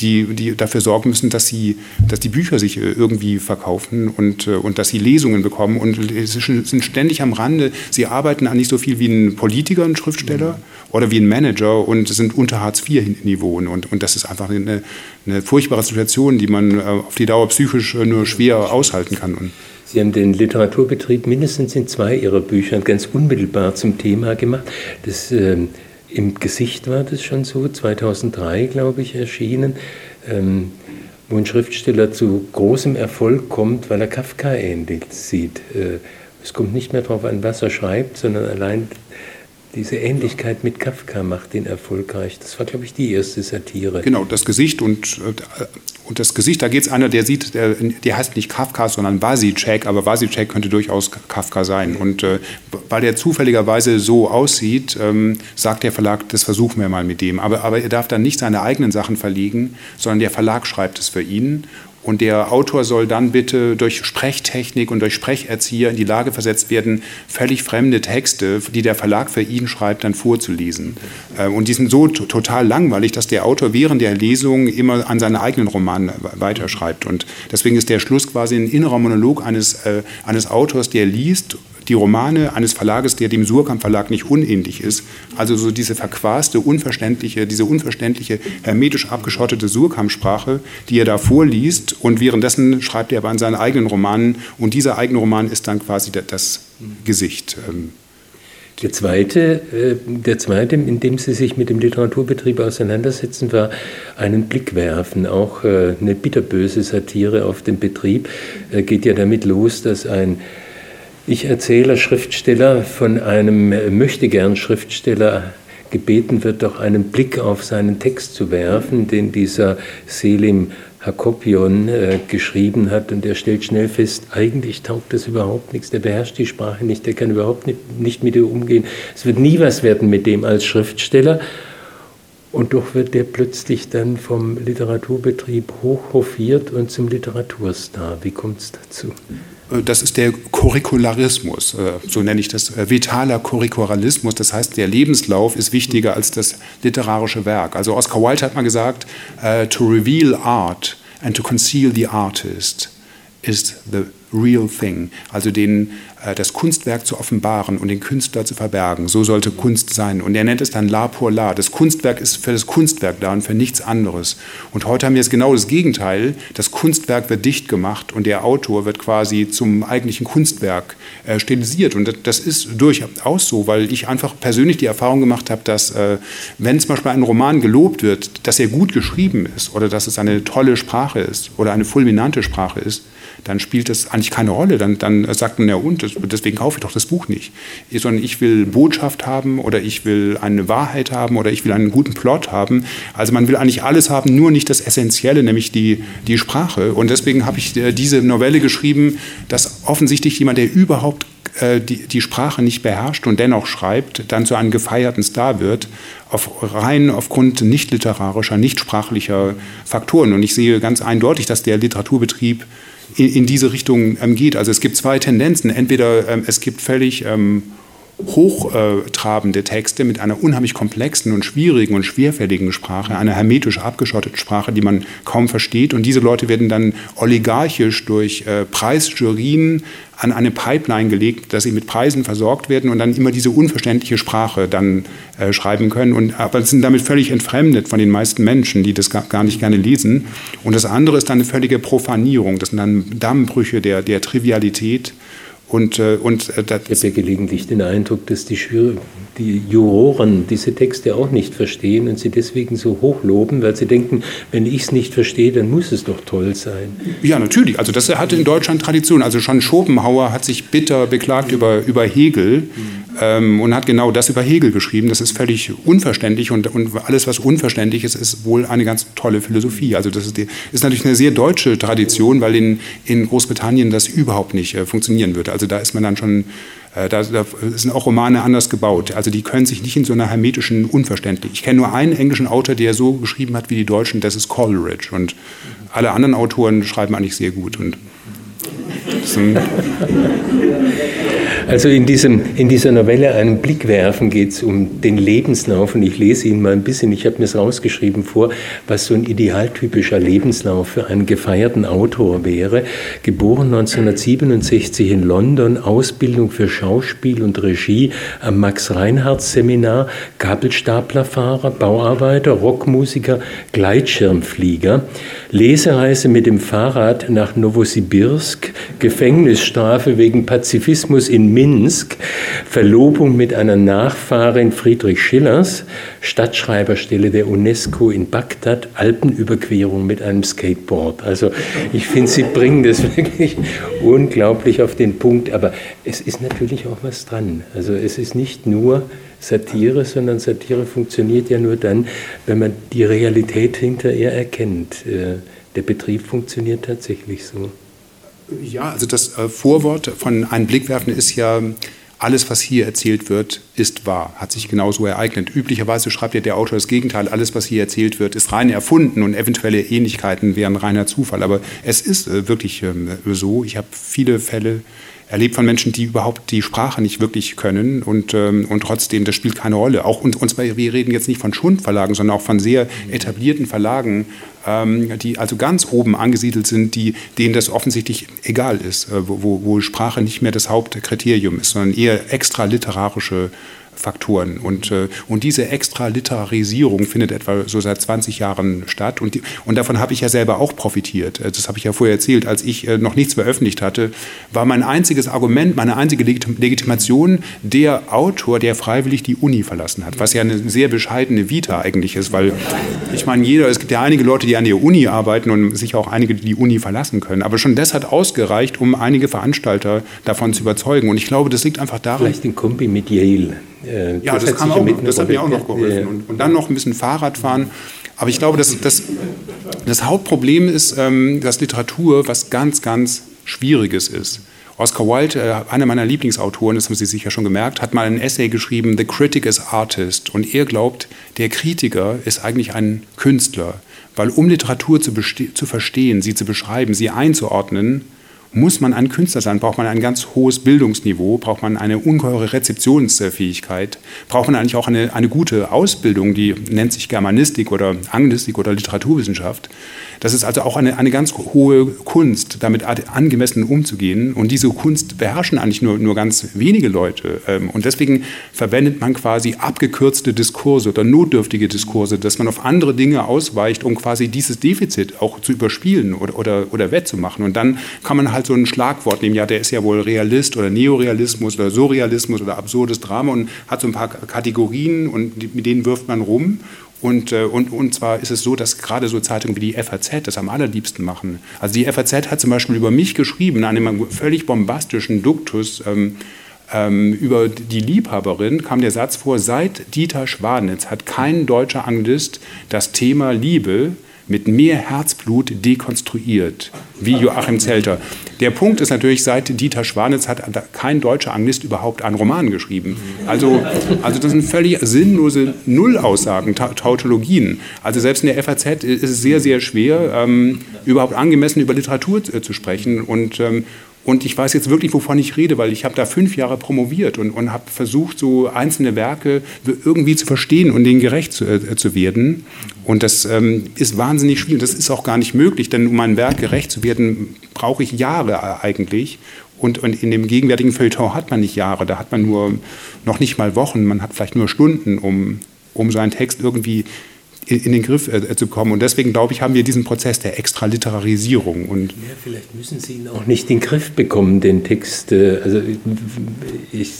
die, die dafür sorgen müssen, dass, sie, dass die Bücher sich äh, irgendwie verkaufen und, äh, und dass sie Lesungen bekommen und sie sind ständig am Rande. Sie arbeiten an nicht so viel wie ein Politiker, ein Schriftsteller mhm. oder wie ein Manager und sind unter Hartz-IV-Niveau. Und, und das ist einfach eine, eine furchtbare Situation, die man äh, auf die Dauer psychisch nur schwer aushalten kann. Und Sie haben den Literaturbetrieb mindestens in zwei Ihrer Bücher ganz unmittelbar zum Thema gemacht. Das äh, im Gesicht war das schon so, 2003, glaube ich, erschienen, ähm, wo ein Schriftsteller zu großem Erfolg kommt, weil er Kafka ähnlich sieht. Äh, es kommt nicht mehr darauf an, was er schreibt, sondern allein diese Ähnlichkeit mit Kafka macht ihn erfolgreich. Das war, glaube ich, die erste Satire. Genau, das Gesicht und, und das Gesicht, da geht es einer, der sieht, der, der heißt nicht Kafka, sondern Basicek, aber Basicek könnte durchaus Kafka sein. Und äh, weil der zufälligerweise so aussieht, ähm, sagt der Verlag, das versuchen wir mal mit dem. Aber, aber er darf dann nicht seine eigenen Sachen verlegen, sondern der Verlag schreibt es für ihn. Und der Autor soll dann bitte durch Sprechtechnik und durch Sprecherzieher in die Lage versetzt werden, völlig fremde Texte, die der Verlag für ihn schreibt, dann vorzulesen. Äh, und die sind so total langweilig, dass der Autor während der Lesung immer an seinen eigenen Roman weiterschreibt. Und deswegen ist der Schluss quasi ein innerer Monolog eines, äh, eines Autors, der liest die Romane eines Verlages, der dem Surkamp Verlag nicht unähnlich ist. Also so diese verquaste, unverständliche, diese unverständliche, hermetisch abgeschottete Surkamp-Sprache, die er da vorliest und währenddessen schreibt er aber an seinen eigenen Romanen und dieser eigene Roman ist dann quasi das Gesicht. Ähm. Der zweite, äh, der zweite, in dem Sie sich mit dem Literaturbetrieb auseinandersetzen, war einen Blick werfen. Auch äh, eine bitterböse Satire auf den Betrieb äh, geht ja damit los, dass ein ich erzähle Schriftsteller von einem möchtegern Schriftsteller gebeten wird, doch einen Blick auf seinen Text zu werfen, den dieser Selim Hakopion äh, geschrieben hat. Und er stellt schnell fest, eigentlich taugt das überhaupt nichts. Der beherrscht die Sprache nicht, der kann überhaupt nicht, nicht mit ihr umgehen. Es wird nie was werden mit dem als Schriftsteller. Und doch wird der plötzlich dann vom Literaturbetrieb hochhofiert und zum Literaturstar. Wie kommt es dazu? Äh, das ist der Curricularismus, äh, so nenne ich das, äh, vitaler Curricularismus. Das heißt, der Lebenslauf ist wichtiger als das literarische Werk. Also Oscar Wilde hat mal gesagt, to reveal art and to conceal the artist is the real thing. Also den das Kunstwerk zu offenbaren und den Künstler zu verbergen. So sollte Kunst sein. Und er nennt es dann La pour La. Das Kunstwerk ist für das Kunstwerk da und für nichts anderes. Und heute haben wir jetzt genau das Gegenteil. Das Kunstwerk wird dicht gemacht und der Autor wird quasi zum eigentlichen Kunstwerk äh, stilisiert. Und das ist durchaus so, weil ich einfach persönlich die Erfahrung gemacht habe, dass äh, wenn zum Beispiel ein Roman gelobt wird, dass er gut geschrieben ist oder dass es eine tolle Sprache ist oder eine fulminante Sprache ist, dann spielt das eigentlich keine Rolle. Dann, dann sagt man ja, und deswegen kaufe ich doch das Buch nicht. Sondern ich will Botschaft haben oder ich will eine Wahrheit haben oder ich will einen guten Plot haben. Also man will eigentlich alles haben, nur nicht das Essentielle, nämlich die, die Sprache. Und deswegen habe ich äh, diese Novelle geschrieben, dass offensichtlich jemand, der überhaupt äh, die, die Sprache nicht beherrscht und dennoch schreibt, dann zu einem gefeierten Star wird, auf, rein aufgrund nicht literarischer, nicht sprachlicher Faktoren. Und ich sehe ganz eindeutig, dass der Literaturbetrieb in, diese Richtung ähm, geht. Also es gibt zwei Tendenzen. Entweder ähm, es gibt völlig ähm, hochtrabende Texte mit einer unheimlich komplexen und schwierigen und schwerfälligen Sprache, einer hermetisch abgeschotteten Sprache, die man kaum versteht. Und diese Leute werden dann oligarchisch durch äh, Preisjurien an eine Pipeline gelegt, dass sie mit Preisen versorgt werden und dann immer diese unverständliche Sprache dann äh, schreiben können. Und, aber sind damit völlig entfremdet von den meisten Menschen, die das gar, gar nicht gerne lesen. Und das andere ist dann eine völlige Profanierung. Das sind dann Dammbrüche der, der Trivialität und, äh, und äh, ich habe ja gelegentlich den Eindruck, dass die, die Juroren diese Texte auch nicht verstehen und sie deswegen so hochloben, weil sie denken, wenn ich es nicht verstehe, dann muss es doch toll sein. Ja, natürlich. Also das hatte in Deutschland Tradition. Also schon Schopenhauer hat sich bitter beklagt über, über Hegel. Ähm, und hat genau das über Hegel geschrieben. Das ist völlig unverständlich und, und alles, was unverständlich ist, ist wohl eine ganz tolle Philosophie. Also das ist, die, ist natürlich eine sehr deutsche Tradition, weil in, in Großbritannien das überhaupt nicht äh, funktionieren würde. Also da ist man dann schon äh, da, da, sind auch Romane anders gebaut. Also die können sich nicht in so einer hermetischen Unverständlich. Ich kenne nur einen englischen Autor, der so geschrieben hat wie die Deutschen, das ist Coleridge. Und alle anderen Autoren schreiben eigentlich sehr gut. Und also in, diesem, in dieser Novelle einen Blick werfen geht es um den Lebenslauf und ich lese ihn mal ein bisschen, ich habe mir es rausgeschrieben vor, was so ein idealtypischer Lebenslauf für einen gefeierten Autor wäre. Geboren 1967 in London, Ausbildung für Schauspiel und Regie am Max-Reinhardt-Seminar, Gabelstaplerfahrer, Bauarbeiter, Rockmusiker, Gleitschirmflieger, Lesereise mit dem Fahrrad nach Novosibirsk, Gefängnisstrafe wegen Pazifismus in Minsk, Verlobung mit einer Nachfahrin Friedrich Schillers, Stadtschreiberstelle der UNESCO in Bagdad, Alpenüberquerung mit einem Skateboard. Also ich finde, Sie bringen das wirklich unglaublich auf den Punkt, aber es ist natürlich auch was dran. Also es ist nicht nur Satire, sondern Satire funktioniert ja nur dann, wenn man die Realität hinter ihr erkennt. Äh, der Betrieb funktioniert tatsächlich so. Ja, also das äh, Vorwort von Ein Blick werfen ist ja, alles, was hier erzählt wird, ist wahr, hat sich genauso ereignet. Üblicherweise schreibt ja der Autor das Gegenteil, alles, was hier erzählt wird, ist rein erfunden und eventuelle Ähnlichkeiten wären reiner Zufall. Aber es ist äh, wirklich ähm, so. Ich habe viele Fälle erlebt von Menschen, die überhaupt die Sprache nicht wirklich können und, ähm, und trotzdem, das spielt keine Rolle. Auch, und, und wir reden jetzt nicht von Schundverlagen, sondern auch von sehr etablierten Verlagen, ähm, die also ganz oben angesiedelt sind, die, denen das offensichtlich egal ist, äh, wo, wo Sprache nicht mehr das Hauptkriterium ist, sondern eher extraliterarische Faktoren. Und, äh, und diese Extraliterarisierung findet etwa so seit 20 Jahren statt. Und, die, und davon habe ich ja selber auch profitiert. Äh, das habe ich ja vorher erzählt. Als ich äh, noch nichts veröffentlicht hatte, war mein einziges Argument, meine einzige Legitimation der Autor, der freiwillig die Uni verlassen hat. Was ja eine sehr bescheidene Vita eigentlich ist, weil ich meine, jeder, es gibt ja einige Leute, die an der Uni arbeiten und sicher auch einige, die die Uni verlassen können. Aber schon das hat ausgereicht, um einige Veranstalter davon zu überzeugen. Und ich glaube, das liegt einfach daran. Vielleicht den Kombi mit Yale. Äh, ja, das, kam auch, das hat mir auch noch geholfen. Und, und, dann noch ein bisschen Fahrrad fahren. Aber ich glaube, dass, dass das Hauptproblem ist, ähm, dass Literatur was ganz, ganz Schwieriges ist. Oscar Wilde, äh, einer meiner Lieblingsautoren, das haben Sie sicher schon gemerkt, hat mal ein Essay geschrieben, The Critic is Artist. Und er glaubt, der Kritiker ist eigentlich ein Künstler. Weil um Literatur zu, zu verstehen, sie zu beschreiben, sie einzuordnen, muss man ein Künstler sein, braucht man ein ganz hohes Bildungsniveau, braucht man eine ungeheure Rezeptionsfähigkeit, braucht man eigentlich auch eine, eine gute Ausbildung, die nennt sich Germanistik oder Anglistik oder Literaturwissenschaft. Das ist also auch eine, eine ganz hohe Kunst, damit angemessen umzugehen. Und diese Kunst beherrschen eigentlich nur, nur ganz wenige Leute. Ähm, und deswegen verwendet man quasi abgekürzte Diskurse oder notdürftige Diskurse, dass man auf andere Dinge ausweicht, um quasi dieses Defizit auch zu überspielen oder, oder, oder wettzumachen. Und dann kann man halt so ein Schlagwort nehmen, ja, der ist ja wohl Realist oder Neorealismus oder Surrealismus oder absurdes Drama und hat so ein paar Kategorien und mit denen wirft man rum. Und, äh, und, und zwar ist es so, dass gerade so Zeitungen wie die FAZ das am allerliebsten machen. Also die FAZ hat zum Beispiel über mich geschrieben, einem völlig bombastischen Duktus. Ähm, ähm, über die Liebhaberin kam der Satz vor, seit Dieter Schwanitz hat kein deutscher Anglist das Thema Liebe mit mehr Herzblut dekonstruiert, wie Joachim Zelter. Der Punkt ist natürlich, seit Dieter Schwanitz hat kein deutscher Anglist überhaupt einen Roman geschrieben. Also, also das sind völlig sinnlose Nullaussagen, Tautologien. Also selbst in der FAZ ist es sehr, sehr schwer, ähm, überhaupt angemessen über Literatur zu, äh, sprechen. Und, ähm, und ich weiß jetzt wirklich, wovon ich rede, weil ich habe da fünf Jahre promoviert und, und habe versucht, so einzelne Werke irgendwie zu verstehen und denen gerecht zu, äh, zu werden. Und das ähm, ist wahnsinnig schwierig. Das ist auch gar nicht möglich, denn um ein Werk gerecht zu werden, brauche ich Jahre äh, eigentlich. Und, und in dem gegenwärtigen Feuilleton hat man nicht Jahre, da hat man nur noch nicht mal Wochen, man hat vielleicht nur Stunden, um, um seinen Text irgendwie in den Griff äh, zu kommen. Und deswegen, glaube ich, haben wir diesen Prozess der Extraliterarisierung. Und ja, vielleicht müssen Sie ihn auch nicht in den Griff bekommen, den Text. Äh, also ich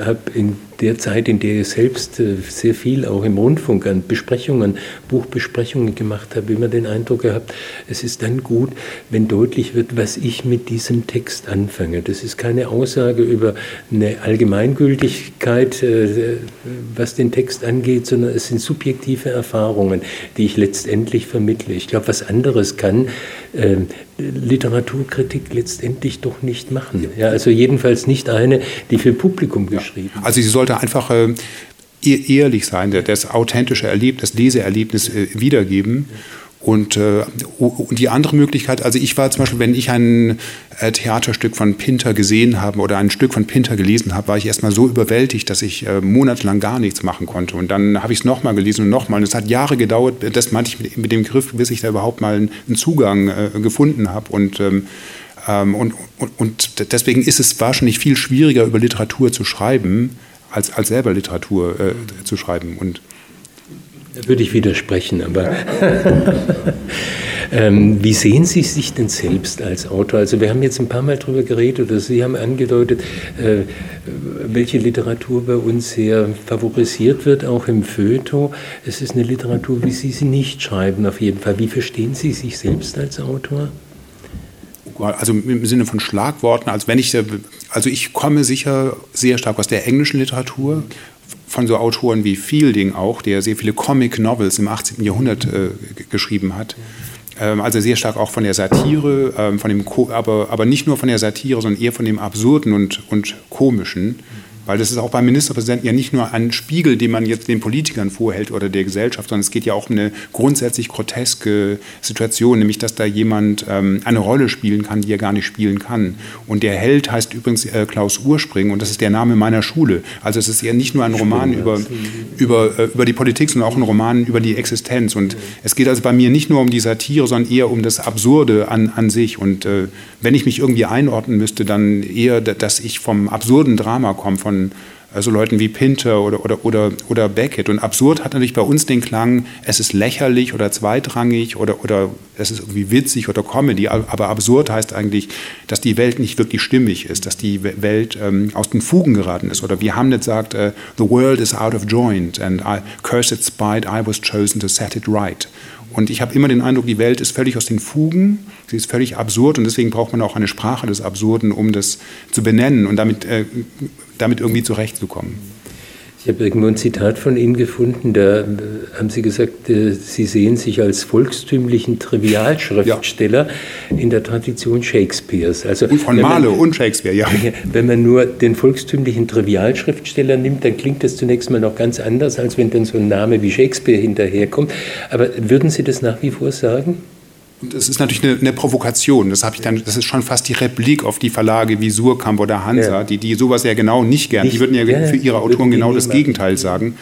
habe in der Zeit, in der ich selbst äh, sehr viel auch im Rundfunk an Besprechungen, Buchbesprechungen gemacht habe, immer den Eindruck gehabt, es ist dann gut, wenn deutlich wird, was ich mit diesem Text anfange. Das ist keine Aussage über eine Allgemeingültigkeit, äh, was den Text angeht, sondern es sind subjektive Erfahrungen, die ich letztendlich vermittle. Ich glaube, was anderes kann äh, Literaturkritik letztendlich doch nicht machen. Ja, also jedenfalls nicht eine, die für Publikum geschrieben ja. Also sie sollte einfach äh, ehrlich sein, das authentische Erlebnis, das Leseerlebnis äh, wiedergeben. Und, äh, und die andere Möglichkeit, also ich war zum Beispiel, wenn ich ein äh, Theaterstück von Pinter gesehen habe oder ein Stück von Pinter gelesen habe, war ich erstmal so überwältigt, dass ich äh, monatelang gar nichts machen konnte. Und dann habe ich es nochmal gelesen und nochmal. Und es hat Jahre gedauert, das meinte ich mit, mit, dem Griff, bis ich da überhaupt mal einen, Zugang äh, gefunden habe. Und, ähm, ähm, und, und, und deswegen ist es wahrscheinlich viel schwieriger, über Literatur zu schreiben, als, als selber Literatur äh, zu schreiben. Und da würde ich widersprechen, aber Ähm, wie sehen Sie sich denn selbst als Autor? Also wir haben jetzt ein paar Mal darüber geredet, oder Sie haben angedeutet, äh, welche Literatur bei uns sehr favorisiert wird, auch im Feuilleton. Es ist eine Literatur, wie Sie sie nicht schreiben, auf jeden Fall. Wie verstehen Sie sich selbst als Autor? Also im Sinne von Schlagworten, also wenn ich, also ich komme sicher sehr stark aus der englischen Literatur, von so Autoren wie Fielding auch, der sehr viele Comic Novels im 18. Jahrhundert äh, geschrieben hat. Ähm, also sehr stark auch von der Satire, ähm, von dem aber, aber nicht nur von der Satire, sondern eher von dem Absurden und, und Komischen. Weil das ist auch beim Ministerpräsidenten ja nicht nur ein Spiegel, den man jetzt den Politikern vorhält oder der Gesellschaft, sondern es geht ja auch um eine grundsätzlich groteske Situation, nämlich dass da jemand ähm, eine Rolle spielen kann, die er gar nicht spielen kann. Und der Held heißt übrigens äh, Klaus Urspring und das ist der Name meiner Schule. Also es ist ja nicht nur ein Roman über, über, äh, über die Politik, sondern auch ein Roman über die Existenz. Und es geht also bei mir nicht nur um die Satire, sondern eher um das Absurde an, an sich. Und äh, wenn ich mich irgendwie einordnen müsste, dann eher, dass ich vom absurden Drama komme, von von also Leuten wie Pinter oder, oder, oder, oder Beckett. Und absurd hat natürlich bei uns den Klang, es ist lächerlich oder zweitrangig oder, oder es ist irgendwie witzig oder Comedy. Aber absurd heißt eigentlich, dass die Welt nicht wirklich stimmig ist, dass die Welt ähm, aus den Fugen geraten ist. Oder wie Hamlet sagt, uh, the world is out of joint and I, cursed spite, I was chosen to set it right. Und ich habe immer den Eindruck, die Welt ist völlig aus den Fugen, sie ist völlig absurd und deswegen braucht man auch eine Sprache des Absurden, um das zu benennen und damit, äh, damit irgendwie zurechtzukommen. Ich habe irgendwo ein Zitat von Ihnen gefunden, da haben Sie gesagt, äh, Sie sehen sich als volkstümlichen Trivialschriftsteller ja. in der Tradition Shakespeares. Also, und von Marlowe und Shakespeare, ja. Wenn man nur den volkstümlichen Trivialschriftsteller nimmt, dann klingt das zunächst mal noch ganz anders, als wenn dann so ein Name wie Shakespeare hinterherkommt. Aber würden Sie das nach wie vor sagen? Und es ist natürlich eine, eine, Provokation. Das habe ich dann, das ist schon fast die Replik auf die Verlage wie Surkamp oder Hansa, ja. die, die sowas ja genau nicht gern. Nicht, die würden ja, ja für ihre Autoren genau das Gegenteil sagen.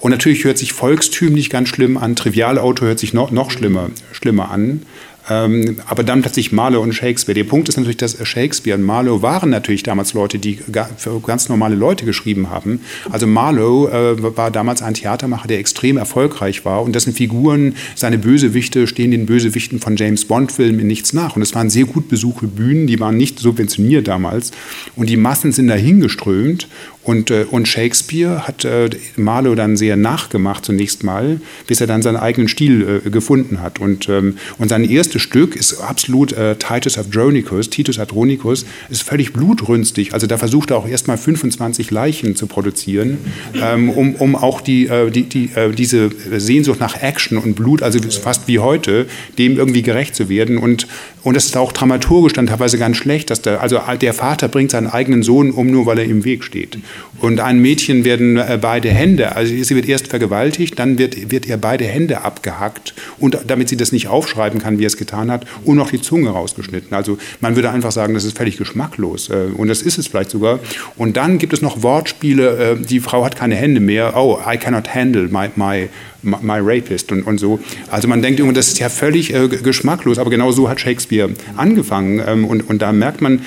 Und natürlich hört sich volkstümlich ganz schlimm an, Trivialautor hört sich noch, noch schlimmer, schlimmer an. Ähm, aber dann plötzlich Marlowe und Shakespeare. Der Punkt ist natürlich, dass Shakespeare und Marlowe waren natürlich damals Leute, die für ganz normale Leute geschrieben haben. Also Marlowe äh, war damals ein Theatermacher, der extrem erfolgreich war und dessen Figuren, seine Bösewichte stehen den Bösewichten von James Bond-Filmen in nichts nach. Und es waren sehr gut besuchte Bühnen, die waren nicht subventioniert damals. Und die Massen sind dahingeströmt und, äh, und Shakespeare hat äh, Marlowe dann sehr nachgemacht zunächst mal, bis er dann seinen eigenen Stil äh, gefunden hat. Und, ähm, und sein erstes Stück ist absolut äh, Titus Adronicus, Titus Adronicus, ist völlig blutrünstig. Also da versucht er auch erst mal 25 Leichen zu produzieren, ähm, um, um auch die, äh, die, die, äh, diese Sehnsucht nach Action und Blut, also fast wie heute, dem irgendwie gerecht zu werden. Und, und das ist auch dramaturgisch dann teilweise ganz schlecht, dass der, also der Vater bringt seinen eigenen Sohn um, nur weil er im Weg steht. Und einem Mädchen werden äh, beide Hände, also sie wird erst vergewaltigt, dann wird, wird ihr beide Hände abgehackt und damit sie das nicht aufschreiben kann, wie er es getan hat, und noch die Zunge rausgeschnitten. Also man würde einfach sagen, das ist völlig geschmacklos. Äh, und das ist es vielleicht sogar. Und dann gibt es noch Wortspiele, äh, die Frau hat keine Hände mehr. Oh, I cannot handle my, my My Rapist und, und so. Also man denkt, das ist ja völlig geschmacklos, aber genau so hat Shakespeare angefangen. Ähm, und, und da merkt man,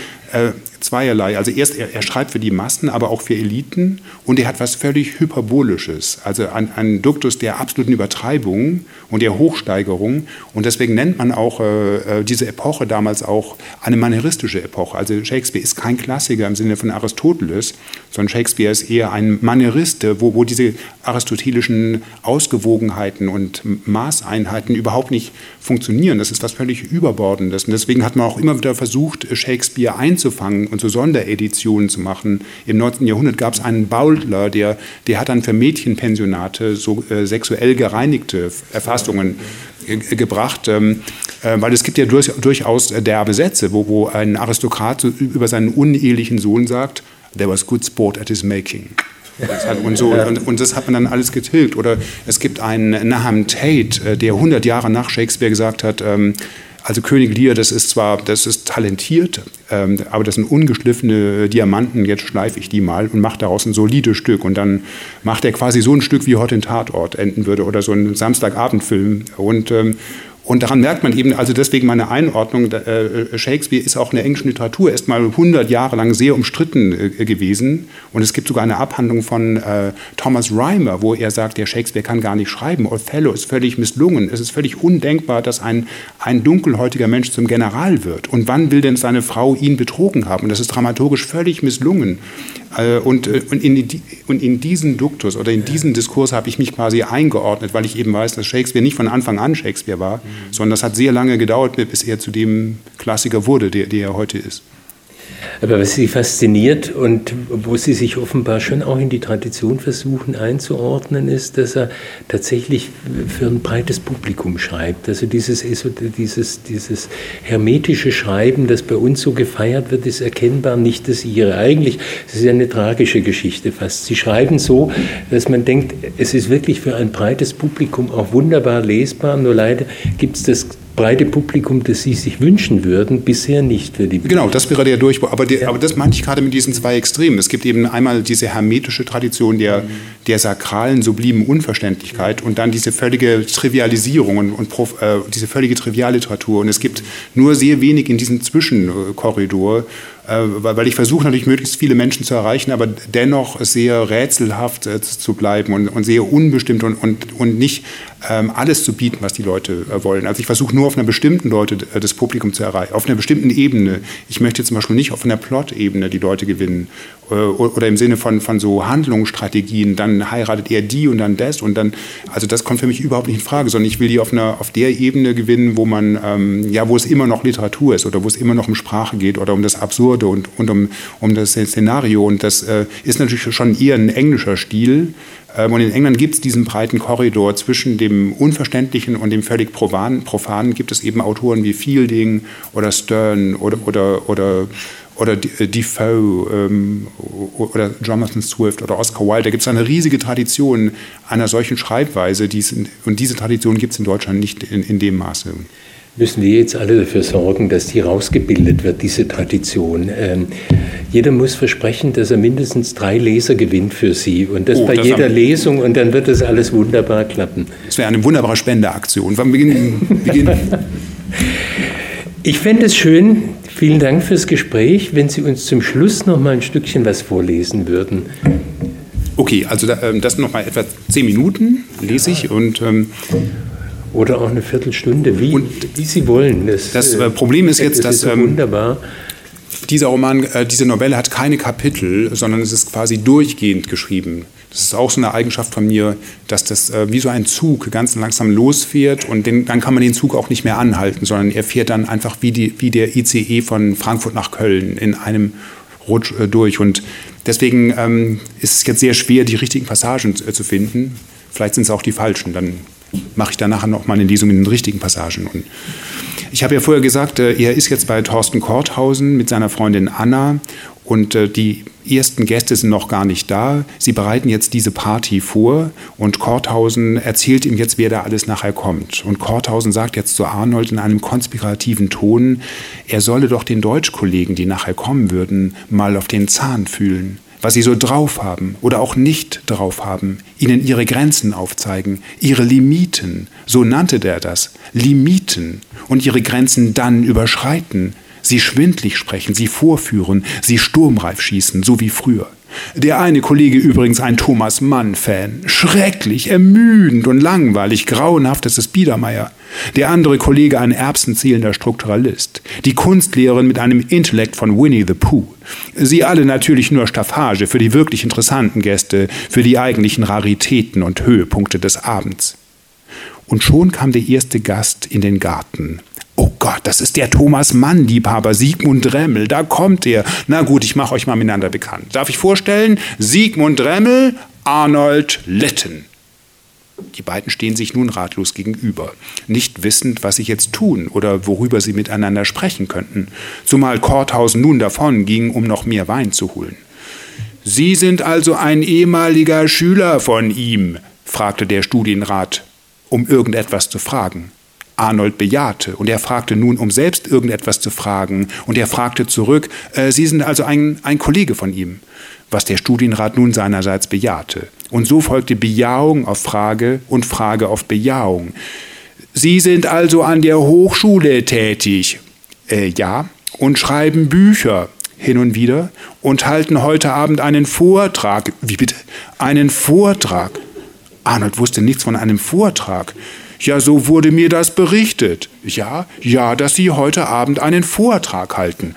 zweierlei. Also erst, er, er, schreibt für die Massen, aber auch für Eliten. Und er hat was völlig Hyperbolisches, also ein, Duktus der absoluten Übertreibung und der Hochsteigerung und deswegen nennt man auch äh, äh, diese Epoche damals auch eine manieristische Epoche. Also Shakespeare ist kein Klassiker im Sinne von Aristoteles, sondern Shakespeare ist eher ein Manierist, wo, wo diese aristotelischen Ausgewogenheiten und Maßeinheiten überhaupt nicht funktionieren. Das ist was völlig Überbordendes und deswegen hat man auch immer wieder versucht, Shakespeare einzufangen und so Sondereditionen zu machen. Im 19. Jahrhundert gab es einen Bowdler, der, der hat dann für Mädchenpensionate so äh, sexuell gereinigte Erfassungen gebracht, ähm, äh, weil es gibt ja durch, durchaus derbe Sätze, wo, wo ein Aristokrat über seinen unehelichen Sohn sagt, there was good sport at his making. Und, so, und, und, das hat man dann alles getilgt. Oder es gibt einen Nahum Tate, äh, der 100 Jahre nach Shakespeare gesagt hat, ähm, also König Lear, das ist zwar, das ist talentiert, ähm, aber das sind ungeschliffene Diamanten, jetzt schleife ich die mal und mache daraus ein solides Stück. Und dann macht er quasi so ein Stück, wie heute ein Tatort enden würde oder so ein Samstagabendfilm. Und, ähm, Und daran merkt man eben, also deswegen meine Einordnung, äh, Shakespeare ist auch in der englischen Literatur erst mal 100 Jahre lang sehr umstritten äh, gewesen. Und es gibt sogar eine Abhandlung von äh, Thomas Rhymer, wo er sagt, der Shakespeare kann gar nicht schreiben. Othello ist völlig misslungen. Es ist völlig undenkbar, dass ein, ein dunkelhäutiger Mensch zum General wird. Und wann will denn seine Frau ihn betrogen haben? Und das ist dramaturgisch völlig misslungen. Äh, und, äh, und, in, und in diesen Duktus oder in diesen Diskurs habe ich mich quasi eingeordnet, weil ich eben weiß, dass Shakespeare nicht von Anfang an Shakespeare war, mhm. sondern das hat sehr lange gedauert, bis er zu dem Klassiker wurde, der, der er heute ist. Aber was Sie fasziniert und wo Sie sich offenbar schon auch in die Tradition versuchen einzuordnen, ist, dass er tatsächlich für ein breites Publikum schreibt. Also dieses, dieses, dieses hermetische Schreiben, das bei uns so gefeiert wird, ist erkennbar nicht das Ihre. Eigentlich es ist ja eine tragische Geschichte fast. Sie schreiben so, dass man denkt, es ist wirklich für ein breites Publikum auch wunderbar lesbar, nur leider gibt es das breite Publikum, das Sie sich wünschen würden, bisher nicht für die. Genau, das wäre der Durchbruch. Aber, der, ja. aber das meine ich gerade mit diesen zwei Extremen. Es gibt eben einmal diese hermetische Tradition der, der sakralen, sublimen Unverständlichkeit und dann diese völlige Trivialisierung und, und äh, diese völlige Trivialliteratur. Und es gibt nur sehr wenig in diesem Zwischenkorridor, äh, weil ich versuche natürlich möglichst viele Menschen zu erreichen, aber dennoch sehr rätselhaft äh, zu bleiben und, und sehr unbestimmt und, und, und nicht alles zu bieten, was die Leute äh, wollen. Also ich versuche nur auf einer bestimmten Leute das Publikum zu erreichen, auf einer bestimmten Ebene. Ich möchte zum Beispiel nicht auf einer Plot-Ebene die Leute gewinnen oder im Sinne von, von so Handlungsstrategien, dann heiratet er die und dann das und dann, also das kommt für mich überhaupt nicht in Frage, sondern ich will die auf, einer, auf der Ebene gewinnen, wo man, ähm, ja, wo es immer noch Literatur ist oder wo es immer noch um Sprache geht oder um das Absurde und, und um, um das Szenario und das äh, ist natürlich schon eher ein englischer Stil, ähm, und in England gibt es diesen breiten Korridor zwischen dem Unverständlichen und dem völlig Profanen. Profanen gibt es eben Autoren wie Fielding oder Stern oder, oder, oder, oder äh, Defoe ähm, oder Jonathan Swift oder Oscar Wilde. Da gibt es eine riesige Tradition einer solchen Schreibweise. Dies, und diese Tradition gibt es in Deutschland nicht in, in dem Maße müssen wir jetzt alle dafür sorgen, dass die rausgebildet wird, diese Tradition. Ähm, jeder muss versprechen, dass er mindestens drei Leser gewinnt für Sie und das oh, bei das jeder Lesung und dann wird das alles wunderbar klappen. Das wäre eine wunderbare Spendeaktion. Wann beginnen? beginnen? ich fände es schön, vielen Dank fürs Gespräch, wenn Sie uns zum Schluss noch mal ein Stückchen was vorlesen würden. Okay, also ähm, das noch mal etwa zehn Minuten lese ich und ähm, oder auch eine Viertelstunde, wie, wie Sie wollen. Das, das äh, Problem ist jetzt, dass so ähm, wunderbar. dieser Roman, äh, diese Novelle hat keine Kapitel, sondern es ist quasi durchgehend geschrieben. Das ist auch so eine Eigenschaft von mir, dass das äh, wie so ein Zug ganz langsam losfährt und den, dann kann man den Zug auch nicht mehr anhalten, sondern er fährt dann einfach wie, die, wie der ICE von Frankfurt nach Köln in einem Rutsch äh, durch. Und deswegen ähm, ist es jetzt sehr schwer, die richtigen Passagen äh, zu finden. Vielleicht sind es auch die falschen. Dann mache ich dann nachher noch mal eine Lesung in den richtigen Passagen. Und ich habe ja vorher gesagt, äh, er ist jetzt bei Thorsten Korthausen mit seiner Freundin Anna und äh, die ersten Gäste sind noch gar nicht da. Sie bereiten jetzt diese Party vor und Korthausen erzählt ihm jetzt, wer da alles nachher kommt. Und Korthausen sagt jetzt zu Arnold in einem konspirativen Ton, er solle doch den Deutschkollegen, die nachher kommen würden, mal auf den Zahn fühlen was sie so drauf haben oder auch nicht drauf haben, ihnen ihre Grenzen aufzeigen, ihre Limiten, so nannte der das, Limiten, und ihre Grenzen dann überschreiten, sie schwindlig sprechen, sie vorführen, sie sturmreif schießen, so wie früher. Der eine Kollege übrigens ein Thomas Mann-Fan. Schrecklich, ermüdend und langweilig, grauenhaftes Biedermeier. Der andere Kollege ein erbsenzählender Strukturalist. Die Kunstlehrerin mit einem Intellekt von Winnie the Pooh. Sie alle natürlich nur Staffage für die wirklich interessanten Gäste, für die eigentlichen Raritäten und Höhepunkte des Abends. Und schon kam der erste Gast in den Garten. Oh Gott, das ist der Thomas Mann, Liebhaber, Sigmund Dremmel, da kommt er. Na gut, ich mache euch mal miteinander bekannt. Darf ich vorstellen? Sigmund Dremmel, Arnold Litten. Die beiden stehen sich nun ratlos gegenüber, nicht wissend, was sie jetzt tun oder worüber sie miteinander sprechen könnten, zumal Korthausen nun davon ging, um noch mehr Wein zu holen. Sie sind also ein ehemaliger Schüler von ihm? fragte der Studienrat, um irgendetwas zu fragen. Arnold bejahte und er fragte nun, um selbst irgendetwas zu fragen, und er fragte zurück, äh, Sie sind also ein, ein Kollege von ihm, was der Studienrat nun seinerseits bejahte. Und so folgte Bejahung auf Frage und Frage auf Bejahung. Sie sind also an der Hochschule tätig. Äh, ja. Und schreiben Bücher hin und wieder und halten heute Abend einen Vortrag. Wie bitte? Einen Vortrag. Arnold wusste nichts von einem Vortrag. Ja, so wurde mir das berichtet. Ja, ja, dass Sie heute Abend einen Vortrag halten.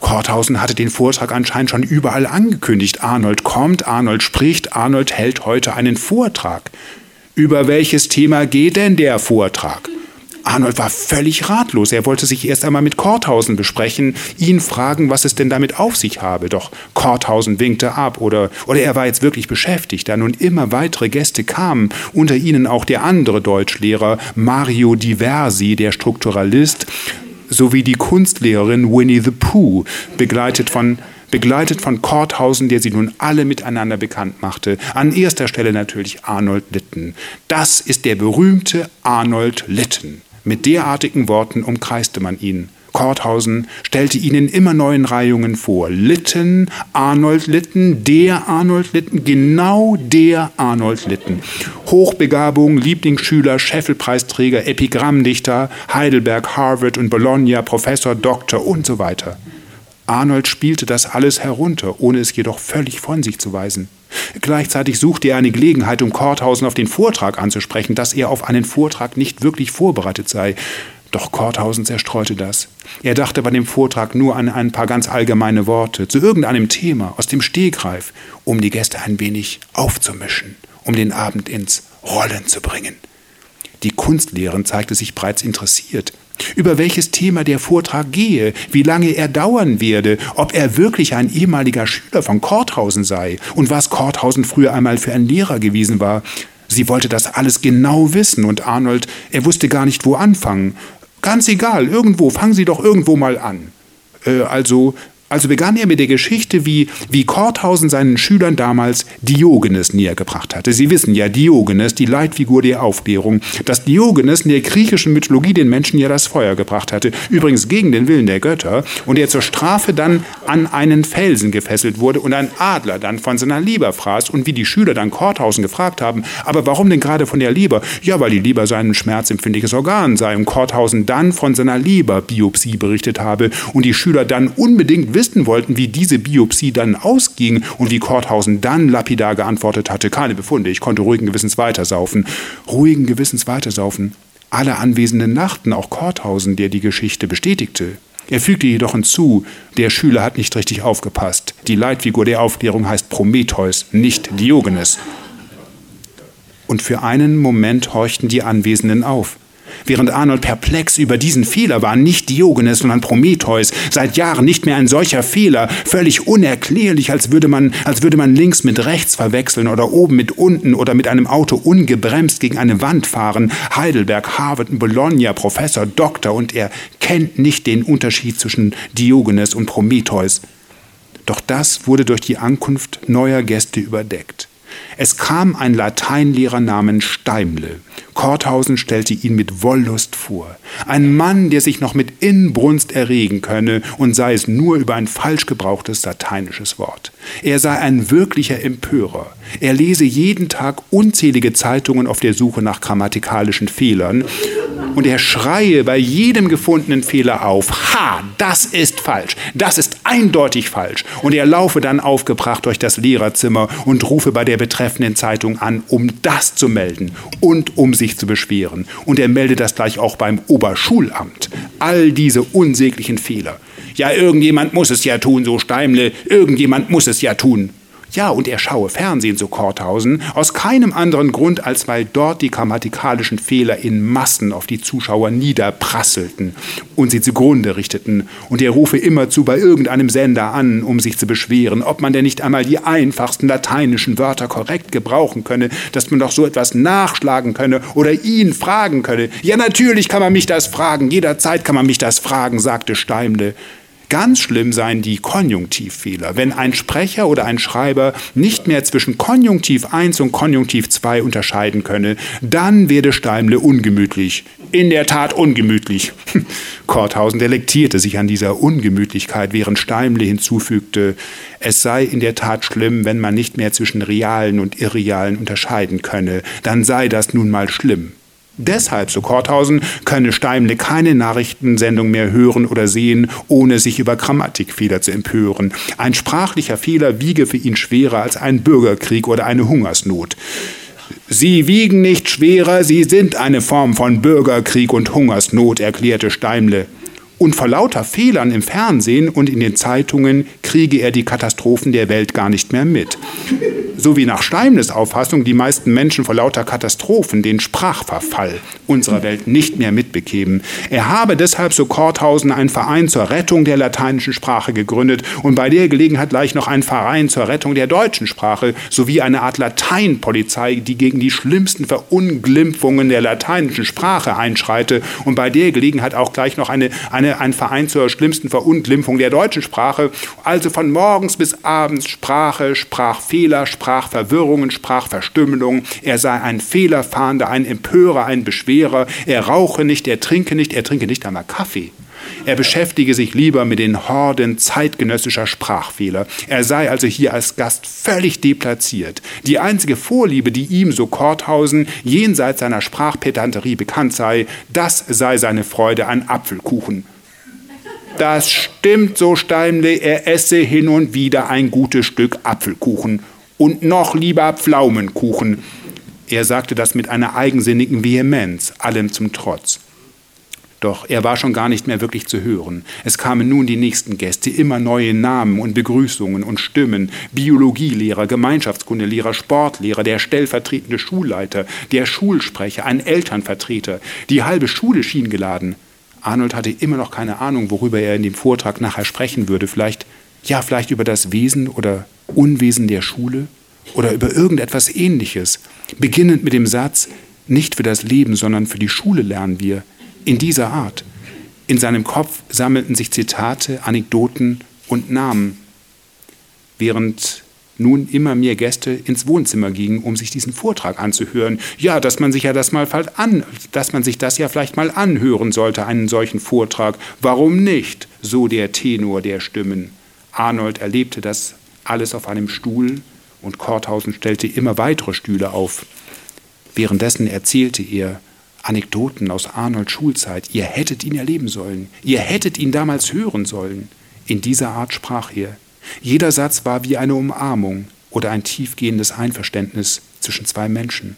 Korthausen hatte den Vortrag anscheinend schon überall angekündigt. Arnold kommt, Arnold spricht, Arnold hält heute einen Vortrag. Über welches Thema geht denn der Vortrag? Arnold war völlig ratlos. Er wollte sich erst einmal mit Korthausen besprechen, ihn fragen, was es denn damit auf sich habe. Doch Korthausen winkte ab oder, oder er war jetzt wirklich beschäftigt, da nun immer weitere Gäste kamen, unter ihnen auch der andere Deutschlehrer Mario Diversi, der Strukturalist, sowie die Kunstlehrerin Winnie the Pooh, begleitet von begleitet von Korthausen, der sie nun alle miteinander bekannt machte. An erster Stelle natürlich Arnold Litten. Das ist der berühmte Arnold Litten. Mit derartigen Worten umkreiste man ihn. Korthausen stellte ihn in immer neuen Reihungen vor. Litten, Arnold Litten, der Arnold Litten, genau der Arnold Litten. Hochbegabung, Lieblingsschüler, Scheffelpreisträger, Epigrammdichter, Heidelberg, Harvard und Bologna, Professor, Doktor und so weiter. Arnold spielte das alles herunter, ohne es jedoch völlig von sich zu weisen. Gleichzeitig suchte er eine Gelegenheit, um Korthausen auf den Vortrag anzusprechen, dass er auf einen Vortrag nicht wirklich vorbereitet sei. Doch Korthausen zerstreute das. Er dachte bei dem Vortrag nur an ein paar ganz allgemeine Worte zu irgendeinem Thema aus dem Stegreif, um die Gäste ein wenig aufzumischen, um den Abend ins Rollen zu bringen. Die Kunstlehrerin zeigte sich bereits interessiert über welches Thema der Vortrag gehe, wie lange er dauern werde, ob er wirklich ein ehemaliger Schüler von Korthausen sei und was Korthausen früher einmal für ein Lehrer gewesen war. Sie wollte das alles genau wissen und Arnold, er wusste gar nicht, wo anfangen. Ganz egal, irgendwo, fangen Sie doch irgendwo mal an. Äh, also also begann er mit der Geschichte, wie, wie Korthausen seinen Schülern damals Diogenes nähergebracht hatte. Sie wissen ja, Diogenes, die Leitfigur der Aufklärung, dass Diogenes in der griechischen Mythologie den Menschen ja das Feuer gebracht hatte, übrigens gegen den Willen der Götter, und er zur Strafe dann an einen Felsen gefesselt wurde und ein Adler dann von seiner Leber fraß und wie die Schüler dann Korthausen gefragt haben, aber warum denn gerade von der Leber? Ja, weil die Leber sein schmerzempfindliches Organ sei und Korthausen dann von seiner Leberbiopsie berichtet habe und die Schüler dann unbedingt wissen wollten, wie diese Biopsie dann ausging und wie Korthausen dann lapidar geantwortet hatte, keine Befunde, ich konnte ruhigen Gewissens weitersaufen. Ruhigen Gewissens weitersaufen. Alle Anwesenden lachten, auch Korthausen, der die Geschichte bestätigte. Er fügte jedoch hinzu, der Schüler hat nicht richtig aufgepasst. Die Leitfigur der Aufklärung heißt Prometheus, nicht Diogenes. Und für einen Moment horchten die Anwesenden auf. Während Arnold perplex über diesen Fehler war, nicht Diogenes, sondern Prometheus, seit Jahren nicht mehr ein solcher Fehler, völlig unerklärlich, als würde man, als würde man links mit rechts verwechseln oder oben mit unten oder mit einem Auto ungebremst gegen eine Wand fahren. Heidelberg, Harvard, Bologna, Professor, Doktor und er kennt nicht den Unterschied zwischen Diogenes und Prometheus. Doch das wurde durch die Ankunft neuer Gäste überdeckt. Es kam ein Lateinlehrer namens Steimle. Korthausen stellte ihn mit Wollust vor. Ein Mann, der sich noch mit Inbrunst erregen könne und sei es nur über ein falsch gebrauchtes lateinisches Wort. Er sei ein wirklicher Empörer. Er lese jeden Tag unzählige Zeitungen auf der Suche nach grammatikalischen Fehlern und er schreie bei jedem gefundenen Fehler auf, ha, das ist falsch, das ist eindeutig falsch. Und er laufe dann aufgebracht durch das Lehrerzimmer und rufe bei der betreffenden Zeitung an, um das zu melden und um sich zu beschweren. Und er meldet das gleich auch beim Oberschulamt. All diese unsäglichen Fehler. Ja, irgendjemand muss es ja tun, so Steimle, irgendjemand muss es ja tun. Ja, und er schaue Fernsehen, so Korthausen, aus keinem anderen Grund, als weil dort die grammatikalischen Fehler in Massen auf die Zuschauer niederprasselten und sie zugrunde richteten. Und er rufe immerzu bei irgendeinem Sender an, um sich zu beschweren, ob man denn nicht einmal die einfachsten lateinischen Wörter korrekt gebrauchen könne, dass man doch so etwas nachschlagen könne oder ihn fragen könne. Ja, natürlich kann man mich das fragen, jederzeit kann man mich das fragen, sagte Steimle. Ganz schlimm seien die Konjunktivfehler. Wenn ein Sprecher oder ein Schreiber nicht mehr zwischen Konjunktiv 1 und Konjunktiv 2 unterscheiden könne, dann werde Steimle ungemütlich. In der Tat ungemütlich. Korthausen delektierte sich an dieser Ungemütlichkeit, während Steimle hinzufügte, es sei in der Tat schlimm, wenn man nicht mehr zwischen realen und irrealen unterscheiden könne, dann sei das nun mal schlimm. Deshalb, so Korthausen, könne Steimle keine Nachrichtensendung mehr hören oder sehen, ohne sich über Grammatikfehler zu empören. Ein sprachlicher Fehler wiege für ihn schwerer als ein Bürgerkrieg oder eine Hungersnot. Sie wiegen nicht schwerer, sie sind eine Form von Bürgerkrieg und Hungersnot, erklärte Steimle. Und vor lauter Fehlern im Fernsehen und in den Zeitungen kriege er die Katastrophen der Welt gar nicht mehr mit so wie nach Steimles Auffassung die meisten Menschen vor lauter Katastrophen den Sprachverfall unserer Welt nicht mehr mitbekämen. Er habe deshalb, so Korthausen, einen Verein zur Rettung der lateinischen Sprache gegründet und bei der Gelegenheit gleich noch einen Verein zur Rettung der deutschen Sprache sowie eine Art Lateinpolizei, die gegen die schlimmsten Verunglimpfungen der lateinischen Sprache einschreite und bei der Gelegenheit auch gleich noch eine, eine, ein Verein zur schlimmsten Verunglimpfung der deutschen Sprache. Also von morgens bis abends Sprache, Sprachfehler, Sprachverwirrungen, Sprachverstümmelungen. Er sei ein Fehlerfahnder, ein Empörer, ein Beschwerer. Er rauche nicht, er trinke nicht, er trinke nicht einmal Kaffee. Er beschäftige sich lieber mit den Horden zeitgenössischer Sprachfehler. Er sei also hier als Gast völlig deplatziert. Die einzige Vorliebe, die ihm, so Korthausen, jenseits seiner Sprachpedanterie bekannt sei, das sei seine Freude an Apfelkuchen. Das stimmt, so Steinle, er esse hin und wieder ein gutes Stück Apfelkuchen und noch lieber Pflaumenkuchen. Er sagte das mit einer eigensinnigen Vehemenz, allem zum Trotz. Doch er war schon gar nicht mehr wirklich zu hören. Es kamen nun die nächsten Gäste, immer neue Namen und Begrüßungen und Stimmen. Biologielehrer, Gemeinschaftskundelehrer, Sportlehrer, der stellvertretende Schulleiter, der Schulsprecher, ein Elternvertreter. Die halbe Schule schien geladen. Arnold hatte immer noch keine Ahnung, worüber er in dem Vortrag nachher sprechen würde. Vielleicht, ja, vielleicht über das Wesen oder Unwesen der Schule oder über irgendetwas Ähnliches, beginnend mit dem Satz, nicht für das Leben, sondern für die Schule lernen wir, in dieser Art. In seinem Kopf sammelten sich Zitate, Anekdoten und Namen, während nun immer mehr Gäste ins Wohnzimmer gingen, um sich diesen Vortrag anzuhören. Ja, dass man sich ja das mal an, dass man sich das ja vielleicht mal anhören sollte, einen solchen Vortrag. Warum nicht? So der Tenor der Stimmen. Arnold erlebte das alles auf einem Stuhl und Korthausen stellte immer weitere Stühle auf. Währenddessen erzählte er Anekdoten aus Arnolds Schulzeit. Ihr hättet ihn erleben sollen. Ihr hättet ihn damals hören sollen. In dieser Art sprach er. Jeder Satz war wie eine Umarmung oder ein tiefgehendes Einverständnis zwischen zwei Menschen.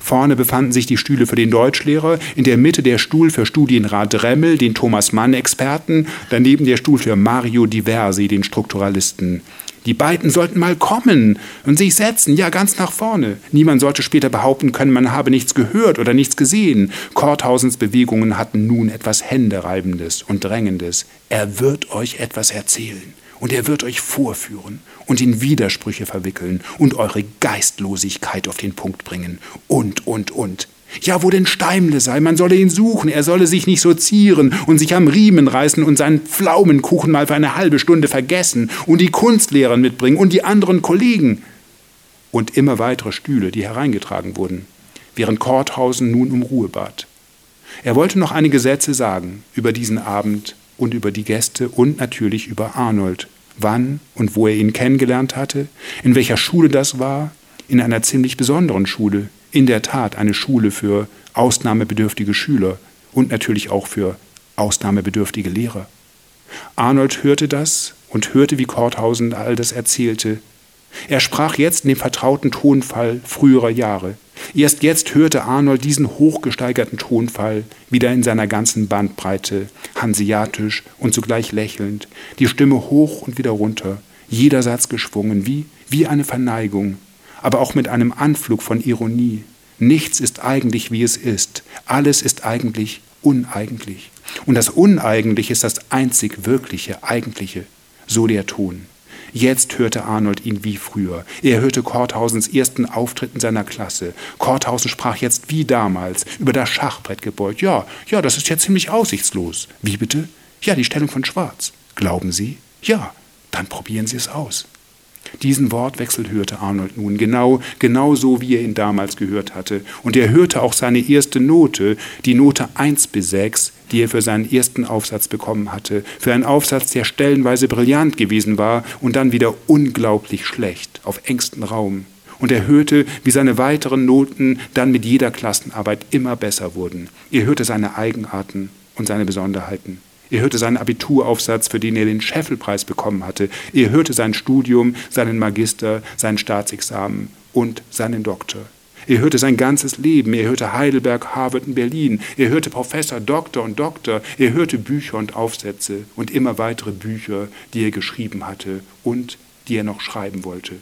Vorne befanden sich die Stühle für den Deutschlehrer, in der Mitte der Stuhl für Studienrat Dremmel, den Thomas Mann-Experten, daneben der Stuhl für Mario Diversi, den Strukturalisten. Die beiden sollten mal kommen und sich setzen, ja ganz nach vorne. Niemand sollte später behaupten können, man habe nichts gehört oder nichts gesehen. Korthausens Bewegungen hatten nun etwas Händereibendes und Drängendes. Er wird euch etwas erzählen und er wird euch vorführen und in Widersprüche verwickeln und eure Geistlosigkeit auf den Punkt bringen und, und, und. Ja, wo denn Steimle sei, man solle ihn suchen, er solle sich nicht so zieren und sich am Riemen reißen und seinen Pflaumenkuchen mal für eine halbe Stunde vergessen und die Kunstlehrer mitbringen und die anderen Kollegen. Und immer weitere Stühle, die hereingetragen wurden, während Korthausen nun um Ruhe bat. Er wollte noch einige Sätze sagen über diesen Abend und über die Gäste und natürlich über Arnold, wann und wo er ihn kennengelernt hatte, in welcher Schule das war, in einer ziemlich besonderen Schule, in der Tat eine Schule für ausnahmebedürftige Schüler und natürlich auch für ausnahmebedürftige Lehrer. Arnold hörte das und hörte, wie Korthausen all das erzählte. Er sprach jetzt in dem vertrauten Tonfall früherer Jahre. Erst jetzt hörte Arnold diesen hochgesteigerten Tonfall wieder in seiner ganzen Bandbreite, hanseatisch und zugleich lächelnd, die Stimme hoch und wieder runter, jeder Satz geschwungen, wie, wie eine Verneigung, aber auch mit einem Anflug von Ironie. Nichts ist eigentlich, wie es ist. Alles ist eigentlich uneigentlich. Und das Uneigentliche ist das einzig Wirkliche, Eigentliche. So der Ton. Jetzt hörte Arnold ihn wie früher. Er hörte Korthausens ersten Auftritt in seiner Klasse. Korthausen sprach jetzt wie damals, über das Schachbrett gebeugt. Ja, ja, das ist ja ziemlich aussichtslos. Wie bitte? Ja, die Stellung von Schwarz. Glauben Sie? Ja, dann probieren Sie es aus. Diesen Wortwechsel hörte Arnold nun, genau, genau so, wie er ihn damals gehört hatte. Und er hörte auch seine erste Note, die Note 1 bis 6, die er für seinen ersten Aufsatz bekommen hatte. Für einen Aufsatz, der stellenweise brillant gewesen war und dann wieder unglaublich schlecht, auf engstem Raum. Und er hörte, wie seine weiteren Noten dann mit jeder Klassenarbeit immer besser wurden. Er hörte seine Eigenarten und seine Besonderheiten. Er hörte seinen Abituraufsatz, für den er den Scheffelpreis bekommen hatte. Er hörte sein Studium, seinen Magister, sein Staatsexamen und seinen Doktor. Er hörte sein ganzes Leben. Er hörte Heidelberg, Harvard und Berlin. Er hörte Professor, Doktor und Doktor. Er hörte Bücher und Aufsätze und immer weitere Bücher, die er geschrieben hatte und die er noch schreiben wollte.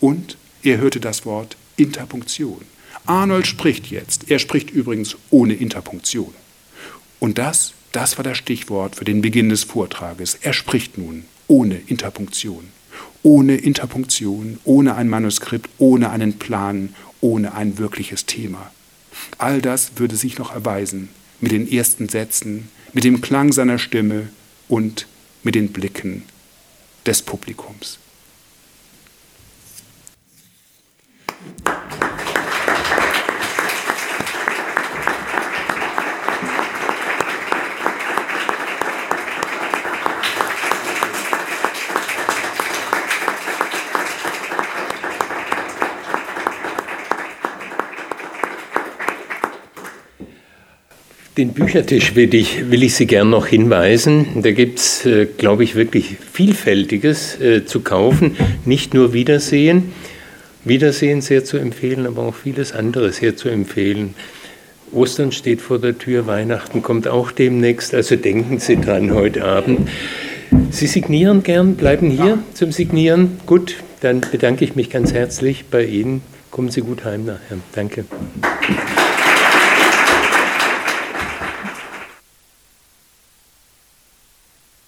Und er hörte das Wort Interpunktion. Arnold spricht jetzt. Er spricht übrigens ohne Interpunktion. Und das das war das Stichwort für den Beginn des Vortrages. Er spricht nun ohne Interpunktion. Ohne Interpunktion, ohne ein Manuskript, ohne einen Plan, ohne ein wirkliches Thema. All das würde sich noch erweisen mit den ersten Sätzen, mit dem Klang seiner Stimme und mit den Blicken des Publikums. Den Büchertisch will ich, will ich Sie gern noch hinweisen. Da gibt es, äh, glaube ich, wirklich Vielfältiges äh, zu kaufen. Nicht nur Wiedersehen, Wiedersehen sehr zu empfehlen, aber auch vieles anderes sehr zu empfehlen. Ostern steht vor der Tür, Weihnachten kommt auch demnächst, also denken Sie dran heute Abend. Sie signieren gern, bleiben hier zum Signieren. Gut, dann bedanke ich mich ganz herzlich bei Ihnen. Kommen Sie gut heim nachher. Danke.